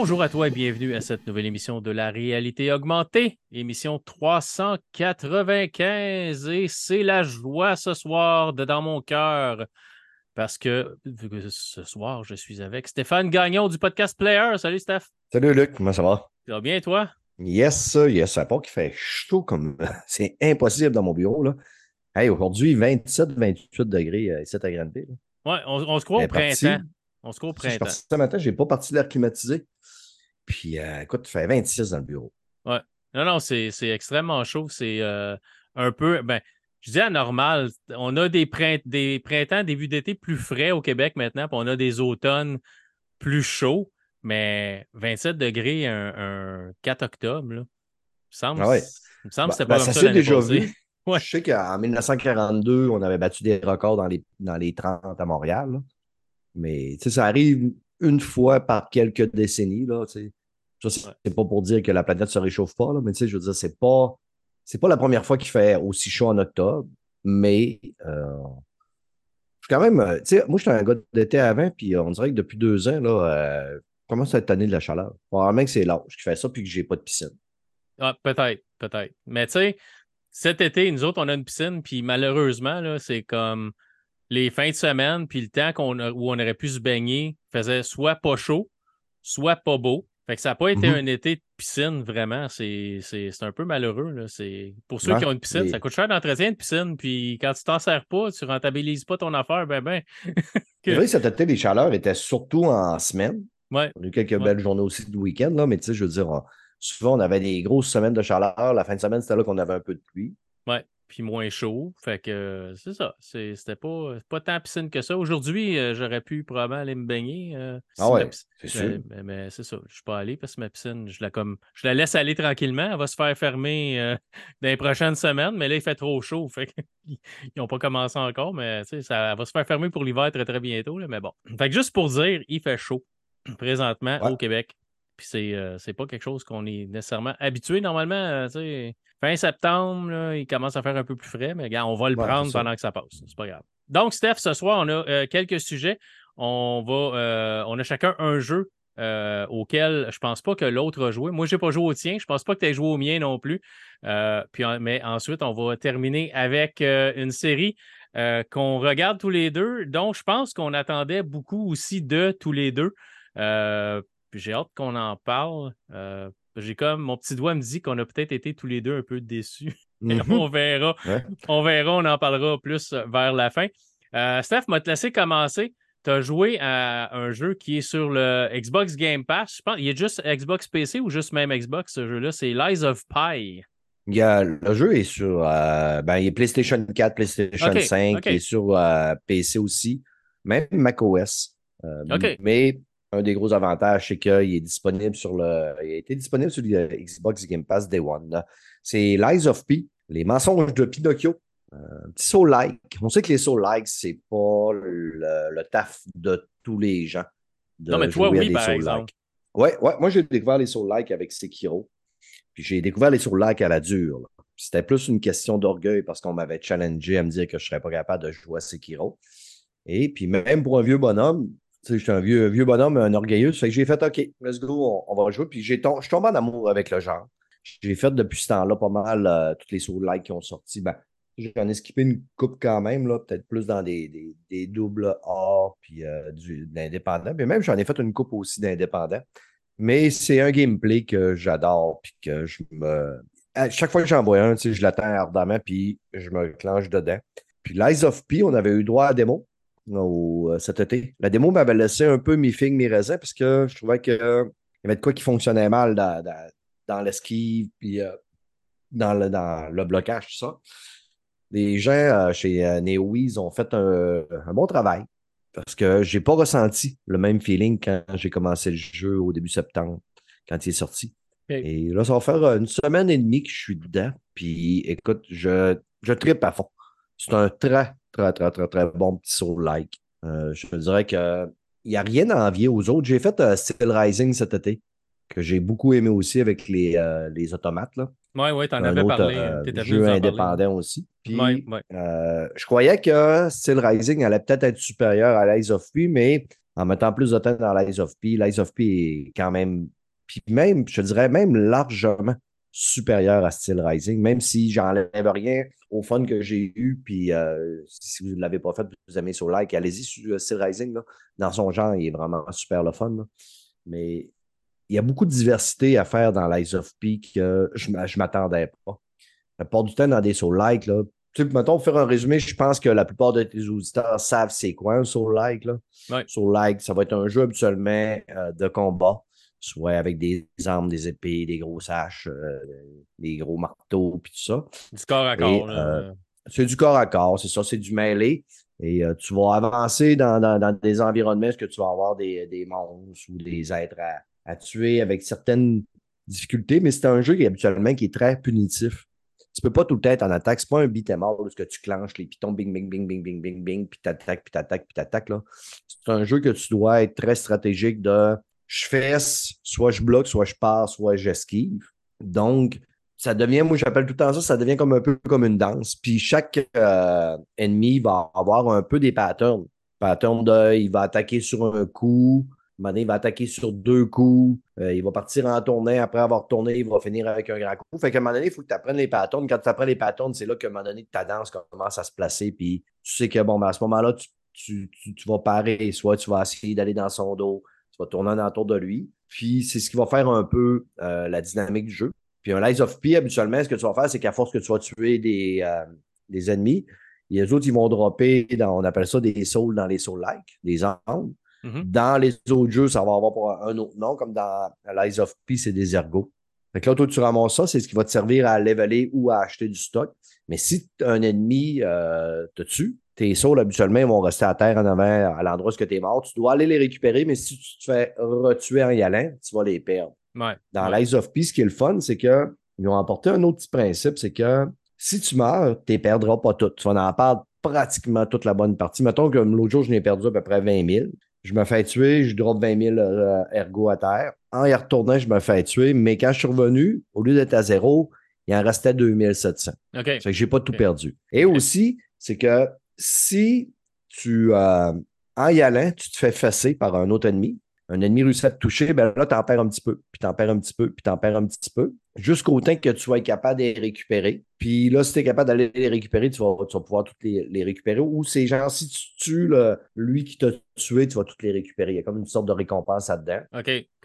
Bonjour à toi et bienvenue à cette nouvelle émission de la réalité augmentée, émission 395. Et c'est la joie ce soir de dans mon cœur parce que ce soir, je suis avec Stéphane Gagnon du podcast Player. Salut Steph. Salut Luc, comment ça va? Ça va bien toi? Yes, yes, ça pas qu'il fait chaud comme c'est impossible dans mon bureau. Là. Hey, aujourd'hui, 27-28 degrés euh, ici à Granby. Ouais, on, se croit au printemps. On se croit au printemps. ce matin, je n'ai pas parti de l'air climatisé. Puis, euh, écoute, il fait 26 dans le bureau. Ouais. Non, non, c'est extrêmement chaud. C'est euh, un peu. Ben, je dis anormal. On a des, des printemps, début d'été plus frais au Québec maintenant, puis on a des automnes plus chauds. Mais 27 degrés un, 4 octobre, là. Il me semble, ah me semble que c'était pas ben, comme ça. Ça déjà vu. Je sais qu'en 1942, on avait battu des records dans les, dans les 30 à Montréal. Mais ça arrive une fois par quelques décennies. Là, ça, c'est pas pour dire que la planète se réchauffe pas, là, mais je veux dire, c'est pas. C'est pas la première fois qu'il fait aussi chaud en octobre, mais euh, je suis quand même. Euh, moi, j'étais un gars d'été avant, puis on dirait que depuis deux ans, là, euh, commence à être tanné de la chaleur. Probablement que c'est l'âge qui fait ça, puis que j'ai pas de piscine. Ah, peut-être, peut-être. Mais tu sais, cet été, nous autres, on a une piscine, puis malheureusement, là, c'est comme les fins de semaine, puis le temps qu'on où on aurait pu se baigner faisait soit pas chaud, soit pas beau. Fait que ça n'a pas été mm-hmm. un été de piscine, vraiment. C'est un peu malheureux. Là. Pour ceux qui ont une piscine, ça coûte cher d'entretien de piscine. Puis quand tu t'en sers pas, tu rentabilises pas ton affaire, ben ben. C'est vrai cet été, les chaleurs étaient surtout en semaine. Ouais. On a eu quelques belles journées aussi de week-end, là, mais tu sais, je veux dire, souvent on avait des grosses semaines de chaleur. La fin de semaine, c'était là qu'on avait un peu de pluie. Ouais puis moins chaud. Fait que c'est ça. C'était pas, pas tant piscine que ça. Aujourd'hui, euh, j'aurais pu probablement aller me baigner. Euh, ah ouais, c'est sûr. Mais, c'est ça. Je suis pas allé parce que ma piscine, je la, comme, je la laisse aller tranquillement. Elle va se faire fermer euh, dans les prochaines semaines. Mais là, il fait trop chaud. Fait qu'ils n'ont pas commencé encore. Mais ça va se faire fermer pour l'hiver très, très bientôt. Là, mais bon. Fait que juste pour dire, il fait chaud présentement au Québec. Puis c'est pas quelque chose qu'on est nécessairement habitué. Normalement, sais Fin septembre, il commence à faire un peu plus frais, mais on va le prendre pendant que ça passe. C'est pas grave. Donc, Steph, ce soir, on a euh, quelques sujets. On va euh, on a chacun un jeu euh, auquel je pense pas que l'autre a joué. Moi, je n'ai pas joué au tien. Je pense pas que tu aies joué au mien non plus. puis, mais ensuite, on va terminer avec une série qu'on regarde tous les deux, dont je pense qu'on attendait beaucoup aussi de tous les deux. J'ai hâte qu'on en parle j'ai comme mon petit doigt me dit qu'on a peut-être été tous les deux un peu déçus. Mhm. on verra. On verra, on en parlera plus euh, vers la fin. Euh, Steph m'a te laissé commencer. Tu as joué à un jeu qui est sur le Xbox Game Pass. Je pense il y a juste Xbox PC ou juste même Xbox, ce jeu-là? C'est Lies of Pi. le jeu est sur euh, ben, il est PlayStation 4, PlayStation 5, il est sur PC aussi, même macOS. Mais un des gros avantages, c'est qu'il est disponible sur le. Il a été disponible sur le Xbox Game Pass Day One. C'est Lies of P, les mensonges de Pinocchio. Euh, un petit soul-like. On sait que les soul-like, c'est pas le, taf de tous les gens. non, mais toi, oui, par exemple. Ouais, ouais, moi, j'ai découvert les soul-like avec Sekiro. Puis j'ai découvert les soul-like à la dure. C'était plus une question d'orgueil parce qu'on m'avait challengé à me dire que je ne serais pas capable de jouer à Sekiro. Et puis même pour un vieux bonhomme, je suis un vieux, vieux bonhomme, un orgueilleux. Que j'ai fait OK, let's go, on, va jouer. Puis j'ai je suis tombé en amour avec le genre. J'ai fait depuis ce temps-là pas mal euh, toutes les sauts like qui ont sorti. Ben, J'en ai skippé une coupe quand même, peut-être plus dans des, des, doubles A puis euh, d'indépendants. Mais même j'en ai fait une coupe aussi d'indépendants. Mais c'est un gameplay que j'adore puis que je me. À chaque fois que j'en vois un, je l'attends ardemment puis je me clenche dedans. Puis Lies of P, on avait eu droit à démo. Euh, cet été. La démo m'avait laissé un peu mi figue, mi raisin, parce que je trouvais qu'il y avait de quoi qui fonctionnait mal dans, dans, l'esquive, puis euh, dans, le, dans le blocage, tout ça. Les gens euh, chez NeoWiz ont fait un, bon travail parce que j'ai pas ressenti le même feeling quand j'ai commencé le jeu au début septembre, quand il est sorti. Et là, ça va faire une semaine et demie que je suis dedans. Puis écoute, je, je tripe à fond. C'est un très, très, très, très, très bon petit soul-like. Euh, je me dirais qu'il n'y a rien à envier aux autres. J'ai fait euh, Steel Rising cet été, que j'ai beaucoup aimé aussi avec les, euh, les automates. Là. Oui, oui, tu en avais parlé. Un jeu indépendant aussi. Puis, je croyais que Steel Rising allait peut-être être supérieur à Lies of P, mais en mettant plus de temps dans l'Eyes of P. L'Eyes of P est quand même, puis même, je dirais même largement supérieur à Steel Rising, même si j'enlève rien au fun que j'ai eu. Puis euh, si vous ne l'avez pas fait, vous aimez sur like, allez-y sur euh, Steel Rising. Dans son genre, il est vraiment super le fun. Mais il y a beaucoup de diversité à faire dans l'Eyes of P que je ne m'attendais pas. La plupart du temps, dans des Soul Like, là, tu sais, mettons, pour faire un résumé, je pense que la plupart de tes auditeurs savent c'est quoi un Soul Like. Là. Soul Like, ça va être un jeu habituellement euh, de combat soit avec des armes, des épées, des grosses haches, euh, des gros marteaux, puis tout ça. Du corps à corps. Euh, c'est du corps à corps, c'est ça, c'est du mêlé. Et euh, tu vas avancer dans, des environnements, que tu vas avoir des, monstres ou des êtres à, tuer avec certaines difficultés, mais c'est un jeu qui habituellement qui est très punitif. Tu peux pas tout le temps être en attaque. C'est pas un beat'em up où que tu clenches les pitons, bing, bing, bing, bing, bing, bing, bing, puis t'attaques, puis t'attaques, puis t'attaques. C'est un jeu que tu dois être très stratégique de je fesse, soit je bloque, soit je pars, soit j'esquive. Donc, ça devient, moi j'appelle tout le temps ça, ça devient comme un peu comme une danse. Puis chaque euh, ennemi va avoir un peu des patterns. Pattern de, il va attaquer sur un coup, il va attaquer sur deux coups, euh, il va partir en tournée, après avoir tourné, il va finir avec un grand coup. Fait qu'à un moment donné, il faut que tu apprennes les patterns. Quand tu apprends les patterns, c'est là qu'à un moment donné, ta danse commence à se placer. Puis tu sais que, bon, ben, à ce moment-là, tu, vas parer, soit tu vas essayer d'aller dans son dos, va tourner en autour de lui. Puis c'est ce qui va faire un peu euh, la dynamique du jeu. Puis un Lies of P, habituellement, ce que tu vas faire, c'est qu'à force que tu vas tuer des, euh, des ennemis, les autres, ils vont dropper, dans, on appelle ça des souls dans les soul-like, des armes. Mm-hmm. Dans les autres jeux, ça va avoir un autre nom, comme dans Lies of P, c'est des ergots. Fait que là, toi, tu ramasses ça, c'est ce qui va te servir à leveler ou à acheter du stock. Mais si un ennemi euh, te tue, tes sauts, habituellement, vont rester à terre en avant, à l'endroit où tu es mort. Tu dois aller les récupérer, mais si tu te fais retuer en y allant, tu vas les perdre. Dans l'Eyes of Peace, ce qui est le fun, c'est qu'ils ont apporté un autre petit principe, c'est que si tu meurs, tu ne perdras pas toutes. Tu vas en perdre pratiquement toute la bonne partie. Mettons que l'autre jour, je n'ai perdu à peu près 20 000. Je me fais tuer, je drop 20 000 euh, ergo à terre. En y retournant, je me fais tuer, mais quand je suis revenu, au lieu d'être à zéro, il en restait 2700. OK. Ça fait que j'ai pas tout perdu. Et aussi, c'est que si tu, euh, en y allant, tu te fais fesser par un autre ennemi, un ennemi réussit à te toucher, ben là, tu en perds un petit peu, puis tu en perds un petit peu, puis tu en perds un petit peu, jusqu'au temps que tu sois capable de les récupérer. Puis là, si tu es capable d'aller les récupérer, tu vas, pouvoir toutes les, récupérer. Ou c'est genre, si tu tues lui qui t'a tué, tu vas toutes les récupérer. Il y a comme une sorte de récompense là-dedans.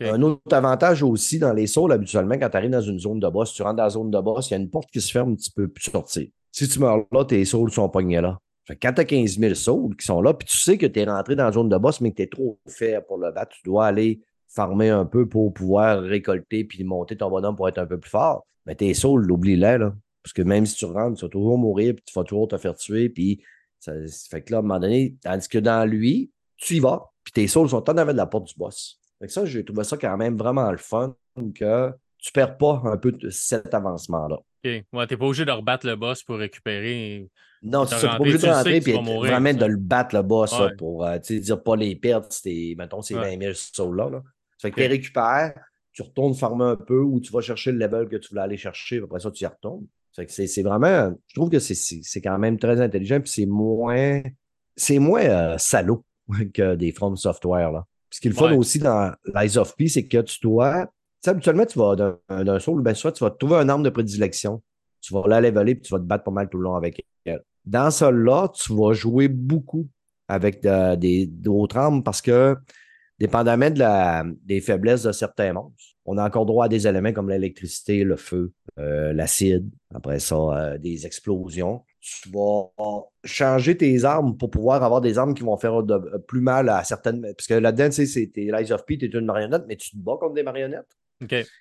Un autre avantage aussi dans les sauts, habituellement, quand tu arrives dans une zone de boss, tu rentres dans la zone de boss, il y a une porte qui se ferme, tu peux plus sortir. Si tu meurs là, tes sauts sont pognés là. Fait quand tu as 15 000 souls qui sont là, puis tu sais que tu es rentré dans la zone de boss, mais que tu es trop faible pour le battre, tu dois aller farmer un peu pour pouvoir récolter puis monter ton bonhomme pour être un peu plus fort. Mais tes souls, oublie-les, là. Parce que même si tu rentres, tu vas toujours mourir, puis tu vas toujours te faire tuer, puis ça fait que là, à un moment donné, tandis que dans lui, tu y vas, puis tes souls sont en avant de la porte du boss. Fait que ça, j'ai trouvé ça quand même vraiment le fun que tu perds pas un peu cet avancement-là. OK. Ouais, t'es pas obligé de rebattre le boss pour récupérer. Non, tu n'es pas obligé de rentrer et vraiment de le battre le boss pour euh, dire pas les perdre. Mettons, c'est 20 000 sauts là. là. Ça fait que tu récupères, tu retournes farmer un peu ou tu vas chercher le level que tu voulais aller chercher, après ça, tu y retournes. C'est vraiment. Je trouve que c'est quand même très intelligent, puis c'est moins. C'est moins euh, salaud que des From Software. Là. ce qui est le fun aussi dans l'Eyes of P, c'est que tu dois habituellement, tu vas d'un soul, ben, soit tu vas trouver un arme de prédilection. Tu vas la leveler puis tu vas te battre pas mal tout le long avec elle. Dans celle-là, tu vas jouer beaucoup avec d'autres armes parce que, dépendamment de la, des faiblesses de certains monstres, on a encore droit à des éléments comme l'électricité, le feu, euh, l'acide, après ça, euh, des explosions. Tu vas changer tes armes pour pouvoir avoir des armes qui vont faire plus mal à certaines. Parce que là-dedans, tu sais, c'est Lies of P, tu es une marionnette, mais tu te bats contre des marionnettes.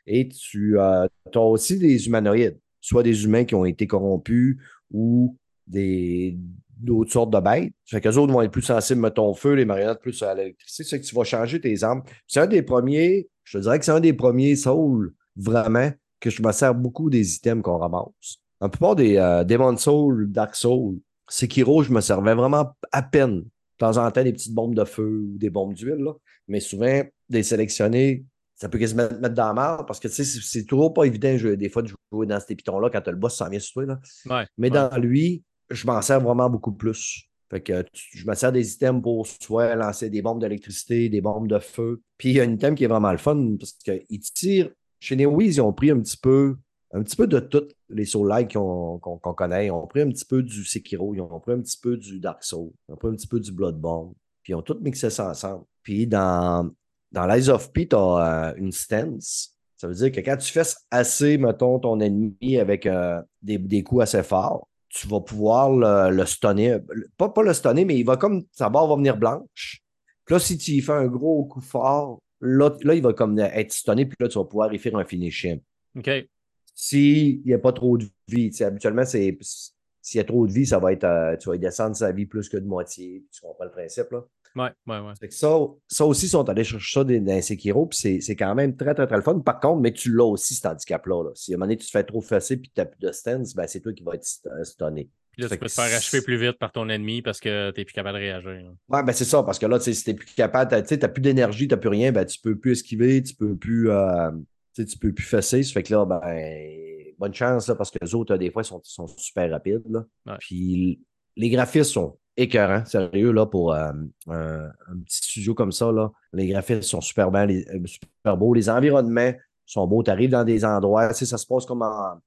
Et tu euh, as aussi des humanoïdes, soit des humains qui ont été corrompus ou des d'autres sortes de bêtes. Fait qu'eux autres vont être plus sensibles à ton feu, les marionnettes plus à l'électricité. C'est que tu vas changer tes armes. C'est un des premiers, je te dirais que c'est un des premiers souls, vraiment, que je me sers beaucoup des items qu'on ramasse. La plupart des euh, Demon Soul, Dark Soul, Sekiro, je me servais vraiment à peine. De temps en temps, des petites bombes de feu ou des bombes d'huile, mais souvent, des sélectionnés ça peut quasiment te mettre dans la merde parce que tu sais, c'est toujours pas évident des fois de jouer dans ces pitons-là quand tu as le boss sans vient sur toi. Là. Mais dans lui, je m'en sers vraiment beaucoup plus. Fait que je me sers des items pour soit lancer des bombes d'électricité, des bombes de feu. Puis il y a un item qui est vraiment le fun parce qu'ils tirent. Chez Neowiz, ils ont pris un petit peu, un petit peu de toutes les Soul-like qu'on connaît. Ils ont pris un petit peu du Sekiro, ils ont pris un petit peu du Dark Souls, ils ont pris un petit peu du Bloodborne. Puis ils ont tout mixé ça ensemble. Puis dans, dans l'Eyes of P, tu as euh, une stance. Ça veut dire que quand tu fais assez, mettons, ton ennemi avec euh, des, des coups assez forts, tu vas pouvoir le, stunner. Pas, pas le stunner, mais il va comme sa barre va venir blanche. Puis là, si tu y fais un gros coup fort, là, là il va comme être stunné, puis là, tu vas pouvoir y faire un finishing. OK. S'il n'y a pas trop de vie, habituellement, c'est. S'il y a trop de vie, ça va être. Euh, tu vas descendre sa vie plus que de moitié. Tu comprends le principe, là? Ouais, ouais, ouais. ça, ça aussi, ils sont allés chercher ça dans Sekiro, puis c'est quand même très, très, très le fun. Par contre, mais tu l'as aussi, cet handicap-là. Si à un moment donné, tu te fais trop fesser puis tu n'as plus de stance, ben, c'est toi qui vas être stunné. Puis là, tu peux te faire achever plus vite par ton ennemi parce que tu n'es plus capable de réagir. Ouais, ben c'est ça, parce que là, si tu n'es plus capable, tu n'as plus d'énergie, tu n'as plus rien, ben, tu ne peux plus esquiver, tu peux plus, euh, tu peux plus fesser. Ça fait que là, ben, bonne chance, là, parce que les autres, des fois, sont, sont super rapides. Là. Puis les graphismes sont écœurant, sérieux, là, pour euh, un, petit studio comme ça. Là. Les graphismes sont super, bien, euh, super beaux. Les environnements sont beaux. Tu arrives dans des endroits, tu sais, ça se passe comme en.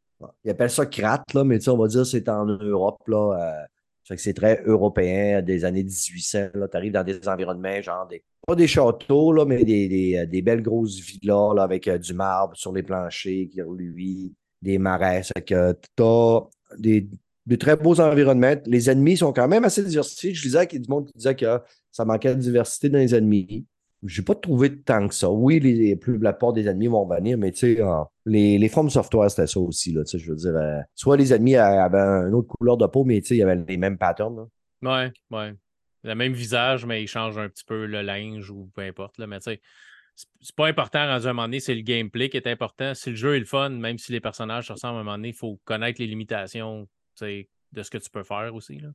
Ils appellent ça Krat, là, mais on va dire que c'est en Europe. Là, euh, c'est très européen, des années 1800. Tu arrives dans des environnements, genre des. Pas des châteaux, là, mais des, des, belles grosses villas là, avec du marbre sur les planchers qui reluit, des marais. que tu as des, de très beaux environnements. Les ennemis sont quand même assez diversifiés. Je disais qu'il y a du monde qui disait que ça manquait de diversité dans les ennemis. Je n'ai pas trouvé tant que ça. Oui, les, plus, la plupart des ennemis vont venir, mais tu sais, les, les formes software, c'était ça aussi. Là, je veux dire, euh, soit les ennemis avaient une autre couleur de peau, mais il y avait les mêmes patterns. Là. Ouais, ouais. Le même visage, mais ils changent un petit peu le linge ou peu importe. Là, mais tu sais, c'est pas important à un moment donné, c'est le gameplay qui est important. Si le jeu est le fun, même si les personnages se ressemblent à un moment donné, il faut connaître les limitations de ce que tu peux faire aussi. Là.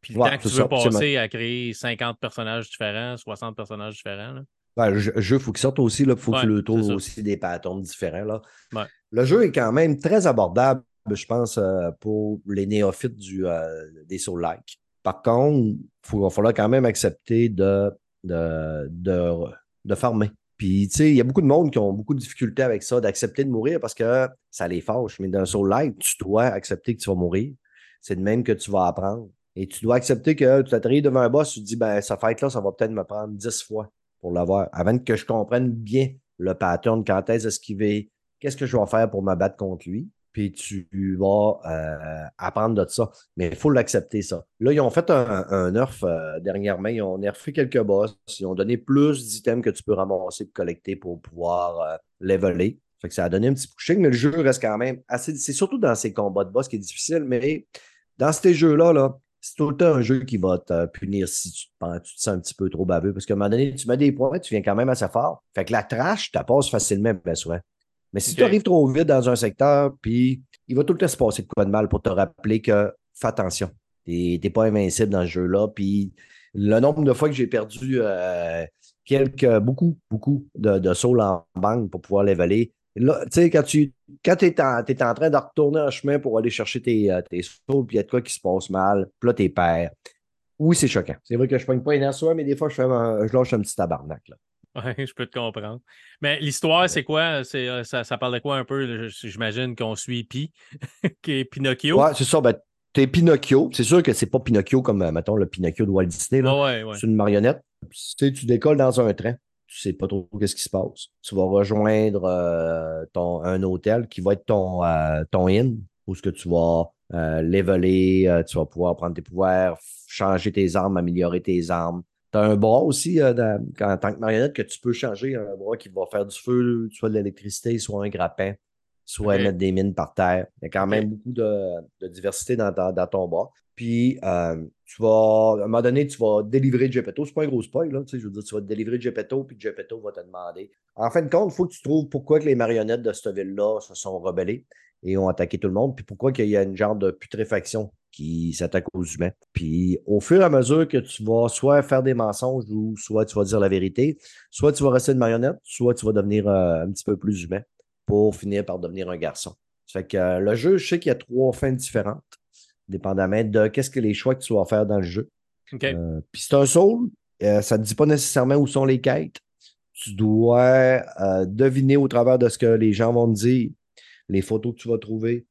Puis le temps que tu veux passer à créer 50 personnages différents, 60 personnages différents. Là. Ben, le jeu, il faut qu'il sorte aussi. Il faut que tu le trouves aussi des patterns différents. Là. Le jeu est quand même très abordable, je pense, euh, pour les néophytes du, euh, des Soul-like. Par contre, il va falloir quand même accepter de, de, de, de farmer. Puis, tu sais, il y a beaucoup de monde qui ont beaucoup de difficultés avec ça, d'accepter de mourir parce que ça les fâche. Mais dans un Soul-like, tu dois accepter que tu vas mourir c'est de même que tu vas apprendre. Et tu dois accepter que tu t'atterris devant un boss, tu te dis, ben, ça fait là ça va peut-être me prendre dix fois pour l'avoir, avant que je comprenne bien le pattern, quand est-ce esquiver, qu'est-ce que je vais faire pour me battre contre lui. Puis tu vas euh, apprendre de ça. Mais il faut l'accepter, ça. Là, ils ont fait un, nerf euh, dernièrement. Ils ont nerfé quelques boss. Ils ont donné plus d'items que tu peux ramasser et collecter pour pouvoir euh, leveler. Fait que ça a donné un petit pushing, mais le jeu reste quand même assez. C'est surtout dans ces combats de boss qui est difficile, mais dans ces jeux-là, -là, c'est tout le temps un jeu qui va te punir si tu te, tu te sens un petit peu trop baveux. Parce qu'à un moment donné, tu mets des points, tu viens quand même assez fort. Fait que la trash, tu passes facilement, bien souvent. Mais si tu arrives trop vite dans un secteur, puis il va tout le temps se passer de quoi de mal pour te rappeler que fais attention. Tu n'es pas invincible dans ce jeu-là. Puis le nombre de fois que j'ai perdu euh, quelques, beaucoup, beaucoup de, de sauts en banque pour pouvoir les voler, Là, tu sais, quand tu quand es, en, es en train de retourner en chemin pour aller chercher tes, euh, tes sauts, puis il y a de quoi qui se passe mal, puis là, t'es père. Oui, c'est choquant. C'est vrai que je ne pogne pas une soi, mais des fois, je, fais je lâche un petit tabarnak. Là. Oui, je peux te comprendre. Mais l'histoire, c'est quoi? Euh, ça, ça parle de quoi un peu? J'imagine qu'on suit Pi, qui est Pinocchio. Ouais, c'est ça. Ben, t'es Pinocchio. C'est sûr que c'est pas Pinocchio comme, euh, mettons, le Pinocchio de Walt Disney. Là. C'est une marionnette. Tu, tu décolles dans un train tu sais pas trop qu'est-ce qui se passe. Tu vas rejoindre euh, ton, un hôtel qui va être ton, euh, ton inn, où ce que tu vas euh, leveler, tu vas pouvoir prendre tes pouvoirs, changer tes armes, améliorer tes armes. Tu as un bras aussi en tant que marionnette que tu peux changer, un bras qui va faire du feu, soit de l'électricité, soit un grappin, soit mettre des mines par terre. Il y a quand même beaucoup de, diversité dans, dans, ton bras. Puis, euh, tu vas, à un moment donné, tu vas délivrer Gepetto. C'est pas un gros spoil, là. Tu sais, je veux dire, tu vas délivrer Gepetto, puis Gepetto va te demander. En fin de compte, il faut que tu trouves pourquoi que les marionnettes de cette ville-là se sont rebellées et ont attaqué tout le monde, puis pourquoi qu'il y a une genre de putréfaction qui s'attaque aux humains. Puis, au fur et à mesure que tu vas soit faire des mensonges ou soit tu vas dire la vérité, soit tu vas rester une marionnette, soit tu vas devenir euh, un petit peu plus humain pour finir par devenir un garçon. Ça fait que euh, le jeu, je sais qu'il y a trois fins différentes dépendamment de qu'est-ce que les choix que tu vas faire dans le jeu. Euh, puis c'est un soul, euh, ça ne te dit pas nécessairement où sont les quêtes. Tu dois deviner au travers de ce que les gens vont te dire, les photos que tu vas trouver.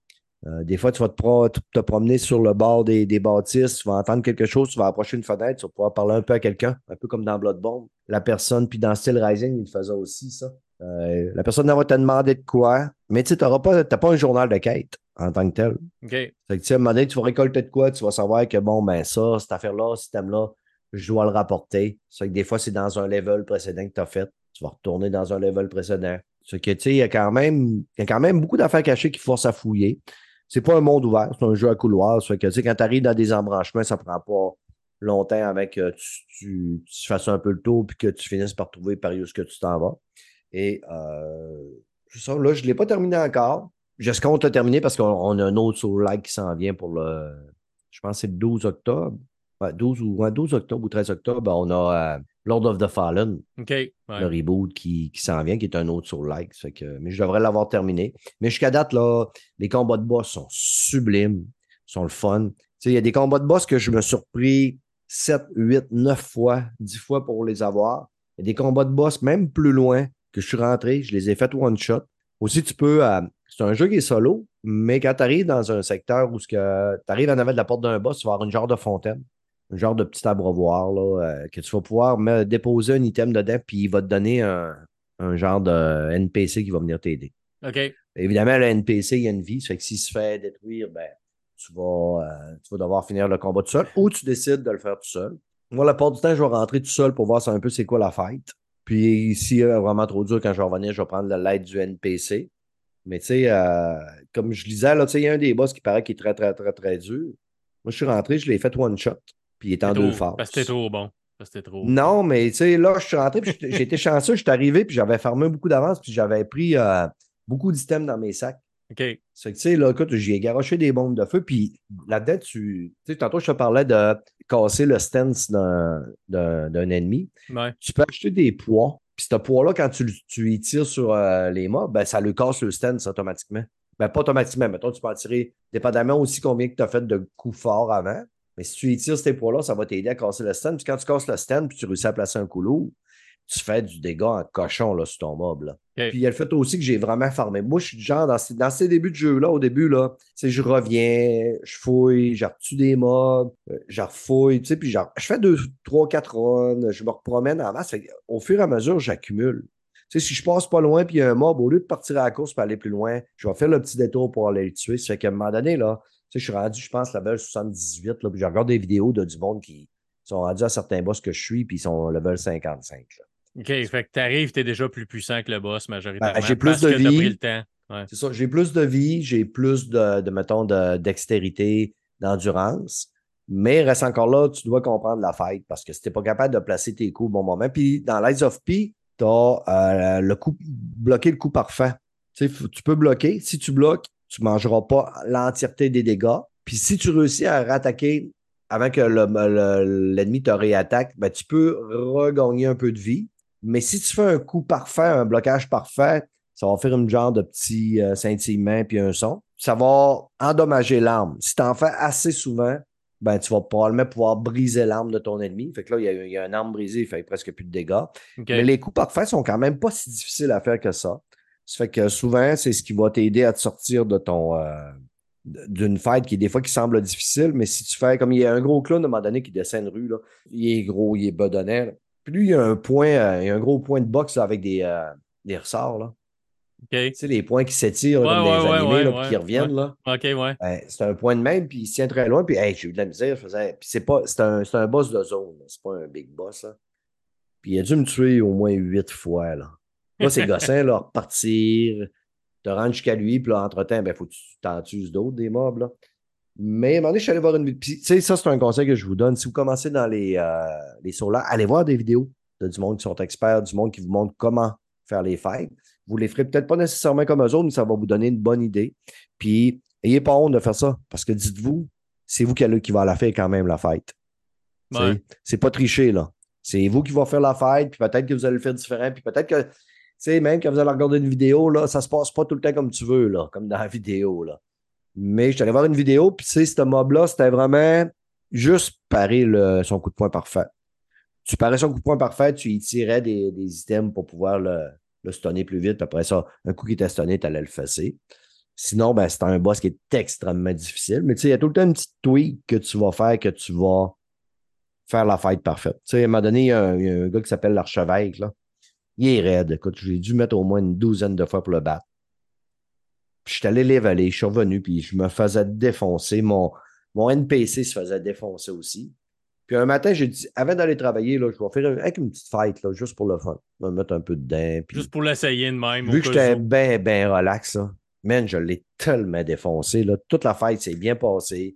des fois, tu vas te, te, promener sur le bord des, des, bâtisses, tu vas entendre quelque chose, tu vas approcher une fenêtre, tu vas pouvoir parler un peu à quelqu'un, un peu comme dans Bloodborne. La personne, puis dans Steel Rising, il faisait aussi ça. Euh, la personne va te demander de quoi, mais tu n'auras pas, pas un journal de quête en tant que tel. OK. Fait que, à un moment donné, tu vas récolter de quoi, tu vas savoir que bon, ben ça, cette affaire-là, ce thème-là, je dois le rapporter. C'est que des fois, c'est dans un level précédent que tu as fait. Tu vas retourner dans un level précédent. C'est que, tu sais, il y a quand même, il y a quand même beaucoup d'affaires cachées qui forcent à fouiller. C'est pas un monde ouvert, c'est un jeu à couloir. Ça que, tu sais, quand tu arrives dans des embranchements, ça prend pas longtemps avec que tu, tu, fasses un peu le tour puis que tu finisses par trouver par où ce que tu t'en vas. Et euh, ça, là, je ne l'ai pas terminé encore. J'escompte le terminer parce qu'on a un autre soul like qui s'en vient pour le. Je pense que c'est le 12 octobre. 12, ou, 12 octobre ou 13 octobre, on a euh, Lord of the Fallen. Le reboot qui, qui s'en vient, qui est un autre soul like. Que, mais je devrais l'avoir terminé. Mais jusqu'à date, là, les combats de boss sont sublimes, sont le fun. Il y a des combats de boss que je me suis surpris 7, 8, 9 fois, 10 fois pour les avoir. Il y a des combats de boss même plus loin que je suis rentré, je les ai fait one shot. Aussi, tu peux. Euh, c'est un jeu qui est solo, mais quand tu arrives dans un secteur où tu arrives en avant de la porte d'un boss, tu vas avoir une genre de fontaine, un genre de petit abreuvoir là, euh, que tu vas pouvoir déposer un item dedans, puis il va te donner un, genre de NPC qui va venir t'aider. OK. Évidemment, le NPC, il y a une vie. Ça fait que s'il se fait détruire, ben, tu vas, euh, tu vas devoir finir le combat tout seul ou tu décides de le faire tout seul. Moi, la plupart du temps, je vais rentrer tout seul pour voir un peu c'est quoi la fight. Puis est vraiment trop dur, quand je vais revenir, je vais prendre l'aide du NPC. Mais tu sais, euh, comme je disais, là, il y a un des boss qui paraît qui est très, très, très, très dur. Moi, je suis rentré, je l'ai fait one shot. Puis il est en deux phases. Parce que c'était trop bon. trop... Non, mais tu sais, là, je suis rentré, puis été chanceux, je suis arrivé, puis j'avais fermé beaucoup d'avance, puis j'avais pris euh, beaucoup d'items dans mes sacs. OK. C'est que, tu sais, là, écoute, j'ai garoché des bombes de feu, puis là-dedans, tu. Tu sais, tantôt, je te parlais de casser le stance d'un ennemi. Tu peux acheter des poids, puis ce poids-là, quand tu, tu y tires sur euh, les mobs, ben, ça lui casse le stance automatiquement. Ben, pas automatiquement, mais toi, tu peux en tirer dépendamment aussi combien que tu as fait de coups forts avant. Mais si tu y tires ces poids-là, ça va t'aider à casser le stand. Puis quand tu casses le stand, puis tu réussis à placer un couloir, tu fais du dégât en cochon là, sur ton mob. Là. Puis il y a le fait aussi que j'ai vraiment farmé. Moi, je suis genre dans ces, dans ces débuts de jeu-là, au début, là, je reviens, je fouille, je retue des mobs, euh, je refouille, puis genre, je fais deux, trois, quatre runs, je me repromène en masse. au fur et à mesure, j'accumule. si je passe pas loin puis il y a un mob, au lieu de partir à la course pour aller plus loin, je vais faire le petit détour pour aller le tuer. Ça fait qu'à un moment donné, là, je suis rendu, je pense, level 78, là, puis je regarde des vidéos de du monde qui sont rendus à certains boss que je suis, puis ils sont level 55. Là. OK, fait que t'arrives, t'es déjà plus puissant que le boss majoritairement. Ben, j'ai plus de vie. C'est ça, j'ai plus de vie, j'ai plus de, de mettons, de, dextérité, d'endurance. Mais reste encore là, tu dois comprendre la fight parce que si t'es pas capable de placer tes coups au bon moment. Puis dans l'Eyes of P, tu as euh, le coup, bloquer le coup parfait. Tu, sais, tu peux bloquer. Si tu bloques, tu mangeras pas l'entièreté des dégâts. Puis si tu réussis à rattaquer avant que l'ennemi te réattaque, ben, tu peux regagner un peu de vie. Mais si tu fais un coup parfait, un blocage parfait, ça va faire une genre de petit euh, scintillement puis un son. Ça va endommager l'arme. Si tu en fais assez souvent, ben, tu vas probablement pouvoir briser l'arme de ton ennemi. Fait que là, il y a, il y a une arme brisée, il fait presque plus de dégâts. Mais les coups parfaits sont quand même pas si difficiles à faire que ça. Ça fait que souvent, c'est ce qui va t'aider à te sortir de ton euh, d'une fight qui des fois qui semble difficile, mais si tu fais comme il y a un gros clown à un moment donné qui descend une rue, là, il est gros, il est bedonnant. Lui, il y a un point, euh, il y a un gros point de boxe avec des, euh, des ressorts. Là. Tu sais, les points qui s'étirent dans les animés, là, qui reviennent. Là. OK, ouais. Ben, c'est un point de même, puis il se tient très loin, puis hey, j'ai eu de la misère. Je faisais... Puis c'est pas. C'est un, un, boss de zone, c'est pas un big boss. Là. Puis il a dû me tuer au moins huit fois. Là, là c'est gossant, là, repartir, te rendre jusqu'à lui, puis là, entre-temps, il ben, faut que tu t'en tues d'autres des mobs. Là. Mais à un moment donné, je suis allé voir une vidéo. Tu sais, ça, c'est un conseil que je vous donne. Si vous commencez dans les, euh, les allez voir des vidéos de du monde qui sont experts, du monde qui vous montre comment faire les fights. Vous les ferez peut-être pas nécessairement comme eux autres, mais ça va vous donner une bonne idée. Puis, ayez pas honte de faire ça, parce que dites-vous, c'est vous qui, qui va la faire quand même, la fight. C'est pas tricher, là. C'est vous qui va faire la fight, puis peut-être que vous allez le faire différent, puis peut-être que, tu sais, même quand vous allez regarder une vidéo, là, ça se passe pas tout le temps comme tu veux, là, comme dans la vidéo, là. Mais je suis allé voir une vidéo, puis tu sais, ce mob-là, c'était vraiment juste parer son coup de poing parfait. Tu parais son coup de poing parfait, tu y tirais des, des items pour pouvoir le, le stunner plus vite. Puis après ça, un coup qui était stunné, tu allais le fesser. Sinon, ben, c'est un boss qui est extrêmement difficile. Mais tu sais, il y a tout le temps une petite tweak que tu vas faire que tu vas faire la fight parfaite. Tu sais, à un donné, un, gars qui s'appelle l'archevêque, là. Il est raide. Écoute, j'ai dû mettre au moins une douzaine de fois pour le battre. Puis je suis allé l'évaler, je suis revenu, puis je me faisais défoncer. Mon, mon NPC se faisait défoncer aussi. Puis un matin, j'ai dit, avant d'aller travailler, là, je vais faire avec une petite fight, là, juste pour le fun. Je vais me mettre un peu dedans. Puis... Juste pour l'essayer de même. Vu que j'étais bien, bien relax, là. Man, je l'ai tellement défoncé. Là. Toute la fight s'est bien passée.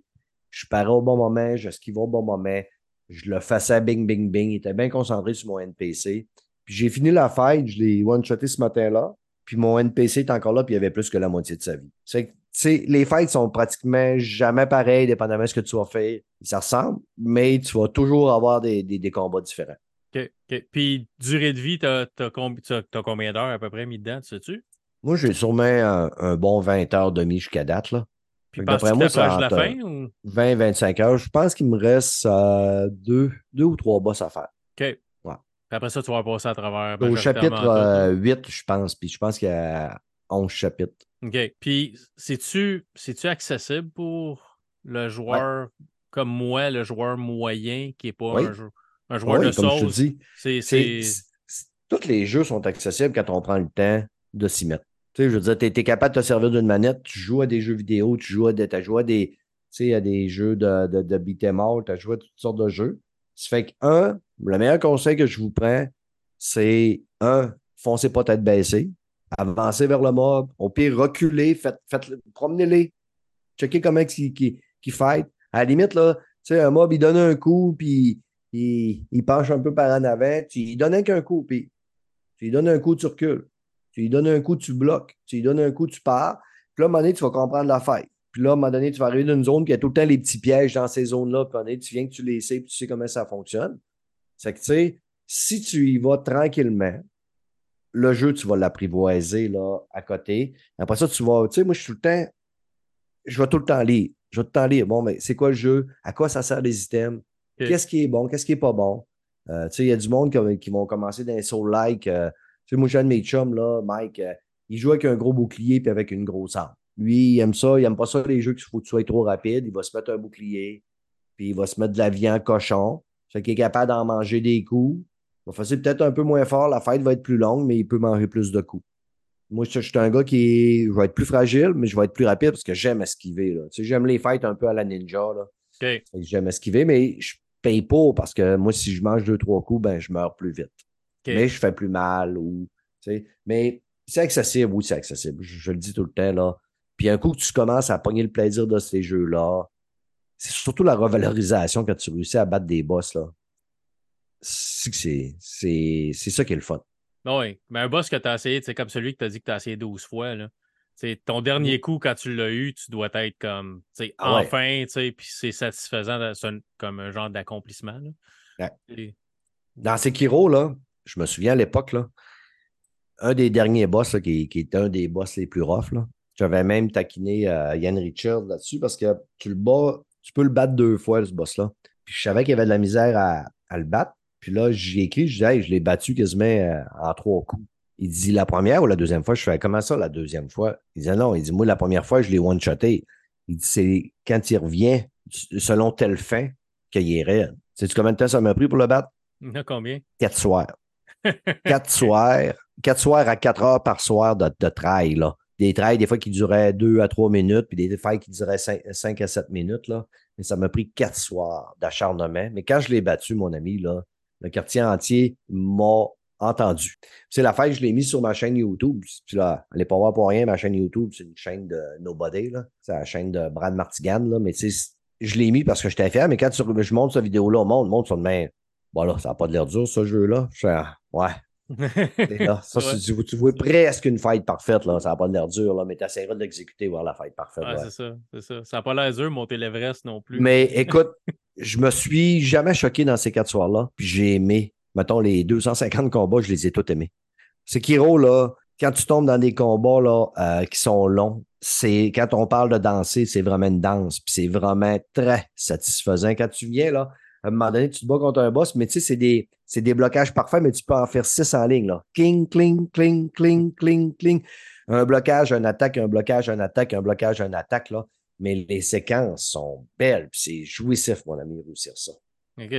Je parais au bon moment, je esquivais au bon moment. Je le faisais bing, bing, bing. Il était bien concentré sur mon NPC. Puis j'ai fini la fight, je l'ai one-shoté ce matin-là. Puis mon NPC est encore là, puis il y avait plus que la moitié de sa vie. C'est les fights sont pratiquement jamais pareils, dépendamment de ce que tu vas faire. Ça ressemble, mais tu vas toujours avoir des, des, combats différents. OK. Puis, durée de vie, tu as, combien d'heures à peu près mis dedans, tu sais-tu? Moi, j'ai sûrement un, bon 20 heures demi jusqu'à date. Là. Puis d'après moi, ça la fin, ou... 20-25 heures. Je pense qu'il me reste euh, deux, deux ou trois boss à faire. OK. Après ça, tu vas passer à travers. Au chapitre 8, euh, je pense. Puis je pense qu'il y a 11 chapitres. OK. Puis, c'est-tu accessible pour le joueur comme moi, le joueur moyen qui n'est pas un, joueur de comme je te dis, Tous les jeux sont accessibles quand on prend le temps de s'y mettre. Tu sais, je veux dire, tu es, capable de te servir d'une manette, tu joues à des jeux vidéo, tu joues à des, as joué à des, à des jeux de, de, de beat'em tu as joué à toutes sortes de jeux. Ça fait que, un, le meilleur conseil que je vous prends, c'est, un, foncez pas tête baissée avancez vers le mob, au pire, reculez, faites, faites promenez-les, checkez comment ils qui. À la limite, là, un mob, il donne un coup, puis il, il penche un peu par en avant, tu lui donnes qu'un coup, puis tu lui donnes un coup, tu recules. Tu lui donnes un coup, tu bloques. Tu lui donnes un coup, tu pars. Puis là, à un moment donné, tu vas comprendre la fight. Puis là, à un moment donné, tu vas arriver dans une zone qui a tout le temps les petits pièges dans ces zones-là. Puis à un moment donné, tu viens que tu les sais, puis tu sais comment ça fonctionne. C'est que, tu sais, si tu y vas tranquillement, le jeu, tu vas l'apprivoiser là, à côté. Après ça, tu vas, tu sais, moi, je suis tout le temps, je vais tout le temps lire. Je vais tout le temps lire. Bon, mais c'est quoi le jeu? À quoi ça sert les items? Qu'est-ce qui est bon? Qu'est-ce qui est pas bon? Euh, tu sais, il y a du monde qui, vont commencer dans soul-like. Euh, tu sais, moi, j'ai un de mes chums, là, Mike, euh, il joue avec un gros bouclier puis avec une grosse arme. Lui, il aime ça. Il aime pas ça, les jeux qu'il faut que tu sois trop rapide. Il va se mettre un bouclier, puis il va se mettre de la viande cochon. Fait qu'il est capable d'en manger des coups. Il va faire peut-être un peu moins fort, la fête va être plus longue, mais il peut manger plus de coups. Moi, je, suis un gars qui je vais être plus fragile, mais je vais être plus rapide parce que j'aime esquiver. Tu sais, j'aime les fights un peu à la ninja. Là. J'aime esquiver, mais je paye pas parce que moi, si je mange deux, trois coups, ben, je meurs plus vite. Mais je fais plus mal. Ou, tu sais, mais c'est accessible, oui, c'est accessible. Je, le dis tout le temps. Là. Puis un coup que tu commences à pogner le plaisir de ces jeux-là, c'est surtout la revalorisation quand tu réussis à battre des boss. Là c'est ça qui est le fun. Oui, mais un boss que tu as essayé, c'est comme celui que tu as dit que tu as essayé 12 fois. Là. ton dernier coup, quand tu l'as eu, tu dois être comme ah enfin, puis c'est satisfaisant comme un genre d'accomplissement. Dans Sekiro, là, je me souviens à l'époque, là, un des derniers boss qui, qui était un des boss les plus roughs, j'avais même taquiné euh, Yann Richard là-dessus parce que tu le bats, tu peux le battre deux fois, ce boss-là. Puis je savais qu'il y avait de la misère à, à le battre. Puis là, j'ai écrit, je dis, je l'ai battu quasiment euh, en trois coups. Il dit la première ou la deuxième fois? Je fais comment ça la deuxième fois? Il dit non, il dit moi la première fois, je l'ai one-shoté. Il dit c'est quand il revient selon telle fin qu'il est raide. Sais-tu combien de temps ça m'a pris pour le battre? Combien? Quatre soirs. quatre soirs. Quatre soirs à quatre heures par soir de, de trail, là. Des trails, des fois, qui duraient deux à trois minutes, puis des fois qui duraient cinq, à sept minutes, là. Mais ça m'a pris quatre soirs d'acharnement. Mais quand je l'ai battu, mon ami, là, le quartier entier m'a entendu. C'est la fête, je l'ai mis sur ma chaîne YouTube. Puis là, allez pas voir pour rien, ma chaîne YouTube, c'est une chaîne de Nobody, là. C'est la chaîne de Brad Martigan, là. Mais tu sais, je l'ai mis parce que j'étais fier, mais quand je monte cette vidéo-là au monde, le monde main. Voilà, ça n'a pas de l'air dur, ce jeu-là. Je fais, ouais. Là, ça, tu, tu, vois presque une fête parfaite, là. Ça n'a pas de l'air dur, là, mais tu essaieras de l'exécuter, voir la fête parfaite. c'est ça, c'est ça. Ça n'a pas l'air dur, monter l'Everest non plus. Mais écoute, je me suis jamais choqué dans ces quatre soirs-là. Puis j'ai aimé. Mettons, les 250 combats, je les ai tous aimés. Sekiro, là, quand tu tombes dans des combats là, euh, qui sont longs, c'est quand on parle de danser, c'est vraiment une danse, puis c'est vraiment très satisfaisant. Quand tu viens là, à un moment donné, tu te bats contre un boss, mais tu sais, c'est des, c'est des blocages parfaits, mais tu peux en faire six en ligne. Là. Cling, cling, cling, cling, cling, cling. Un blocage, un attaque, un blocage, un attaque, un blocage, un attaque. Là. Mais les séquences sont belles, c'est jouissif, mon ami, réussir ça. OK.